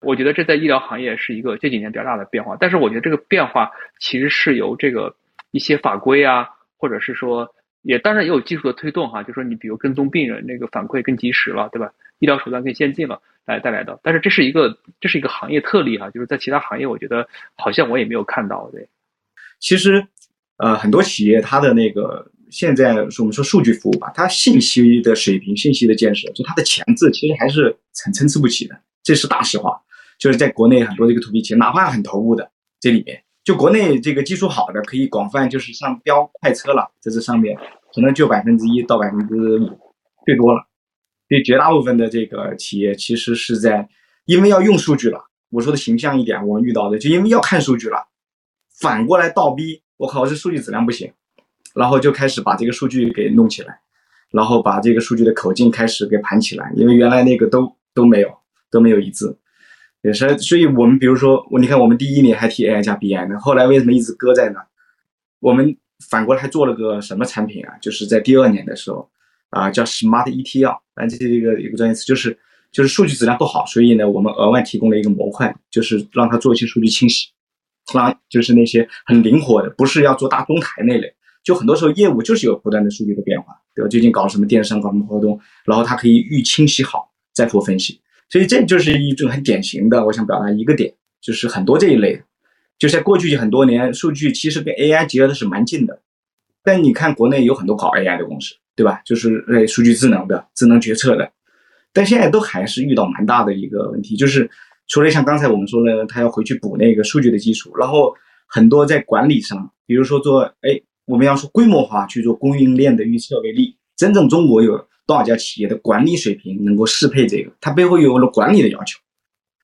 Speaker 3: 我觉得这在医疗行业是一个这几年比较大的变化。但是我觉得这个变化其实是由这个一些法规啊，或者是说也当然也有技术的推动哈，就说你比如跟踪病人那个反馈更及时了，对吧？医疗手段更先进了，来带来的。但是这是一个这是一个行业特例哈，就是在其他行业，我觉得好像我也没有看到。对，
Speaker 4: 其实呃很多企业它的那个现在是我们说数据服务吧，它信息的水平、信息的建设，就它的前置其实还是很参差不齐的，这是大实话。就是在国内很多这个 to B 企业，哪怕很头部的这里面。就国内这个技术好的，可以广泛就是上标快车了，在这上面可能就百分之一到百分之五，最多了。所以绝大部分的这个企业其实是在，因为要用数据了。我说的形象一点，我们遇到的就因为要看数据了，反过来倒逼，我靠，这数据质量不行，然后就开始把这个数据给弄起来，然后把这个数据的口径开始给盘起来，因为原来那个都都没有都没有一致。也是，所以我们比如说，你看，我们第一年还提 AI 加 BI 呢，后来为什么一直搁在那？我们反过来还做了个什么产品啊？就是在第二年的时候，啊，叫 Smart ETL，反正这是一个一个专业词，就是就是数据质量不好，所以呢，我们额外提供了一个模块，就是让它做一些数据清洗，让就是那些很灵活的，不是要做大中台那类，就很多时候业务就是有不断的数据的变化，对吧？最近搞什么电商，搞什么活动，然后它可以预清洗好再做分析。所以这就是一种很典型的，我想表达一个点，就是很多这一类，就在过去很多年，数据其实跟 AI 结合的是蛮近的。但你看国内有很多搞 AI 的公司，对吧？就是呃数据智能的、智能决策的，但现在都还是遇到蛮大的一个问题，就是除了像刚才我们说的，他要回去补那个数据的基础，然后很多在管理上，比如说做哎，我们要说规模化去做供应链的预测为例，真正中国有。多少家企业的管理水平能够适配这个？它背后有了管理的要求，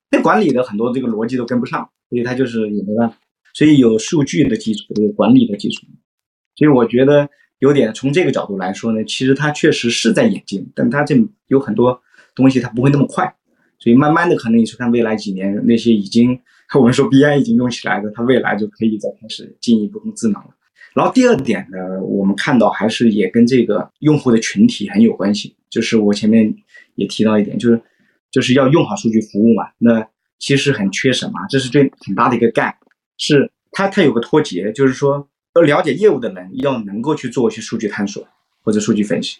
Speaker 4: 那管理的很多这个逻辑都跟不上，所以它就是也没办法。所以有数据的基础，有管理的基础。所以我觉得有点从这个角度来说呢，其实它确实是在演进，但它这有很多东西它不会那么快。所以慢慢的，可能你去看未来几年那些已经 [laughs] 我们说 BI 已经用起来的，它未来就可以再开始进一步更智能了。然后第二点呢，我们看到还是也跟这个用户的群体很有关系。就是我前面也提到一点，就是就是要用好数据服务嘛。那其实很缺什么？这是最很大的一个 gap，是它它有个脱节，就是说要了解业务的人要能够去做一些数据探索或者数据分析。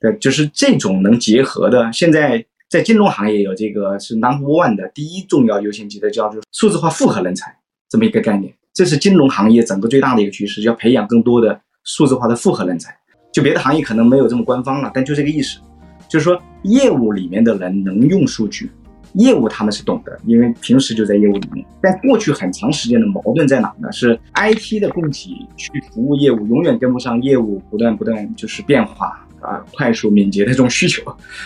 Speaker 4: 对，就是这种能结合的。现在在金融行业有这个是 number one 的第一重要优先级的叫做数字化复合人才这么一个概念。这是金融行业整个最大的一个趋势，要培养更多的数字化的复合人才。就别的行业可能没有这么官方了，但就这个意思，就是说业务里面的人能用数据，业务他们是懂的，因为平时就在业务里面。但过去很长时间的矛盾在哪呢？是 IT 的供给去服务业务，永远跟不上业务不断不断就是变化啊，快速敏捷的这种需求。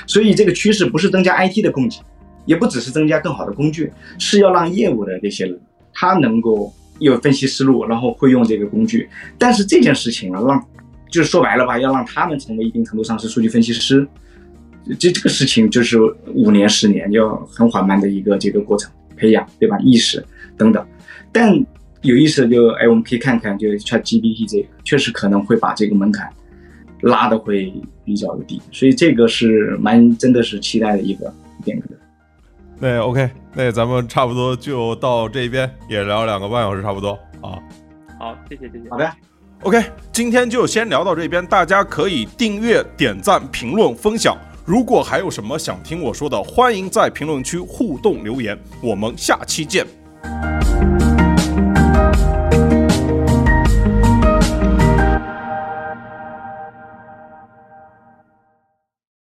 Speaker 4: 所以这个趋势不是增加 IT 的供给，也不只是增加更好的工具，是要让业务的这些人他能够。有分析思路，然后会用这个工具，但是这件事情啊，让就是说白了吧，要让他们成为一定程度上是数据分析师，这这个事情就是五年十年要很缓慢的一个这个过程培养，对吧？意识等等，但有意思就哎，我们可以看看，就 ChatGPT 这个确实可能会把这个门槛拉的会比较的低，所以这个是蛮真的是期待的一个变革。
Speaker 2: 那 OK，那咱们差不多就到这边，也聊两个半小时，差不多啊。
Speaker 3: 好，谢谢谢谢。
Speaker 4: 好的
Speaker 2: ，OK，今天就先聊到这边，大家可以订阅、点赞、评论、分享。如果还有什么想听我说的，欢迎在评论区互动留言。我们下期见。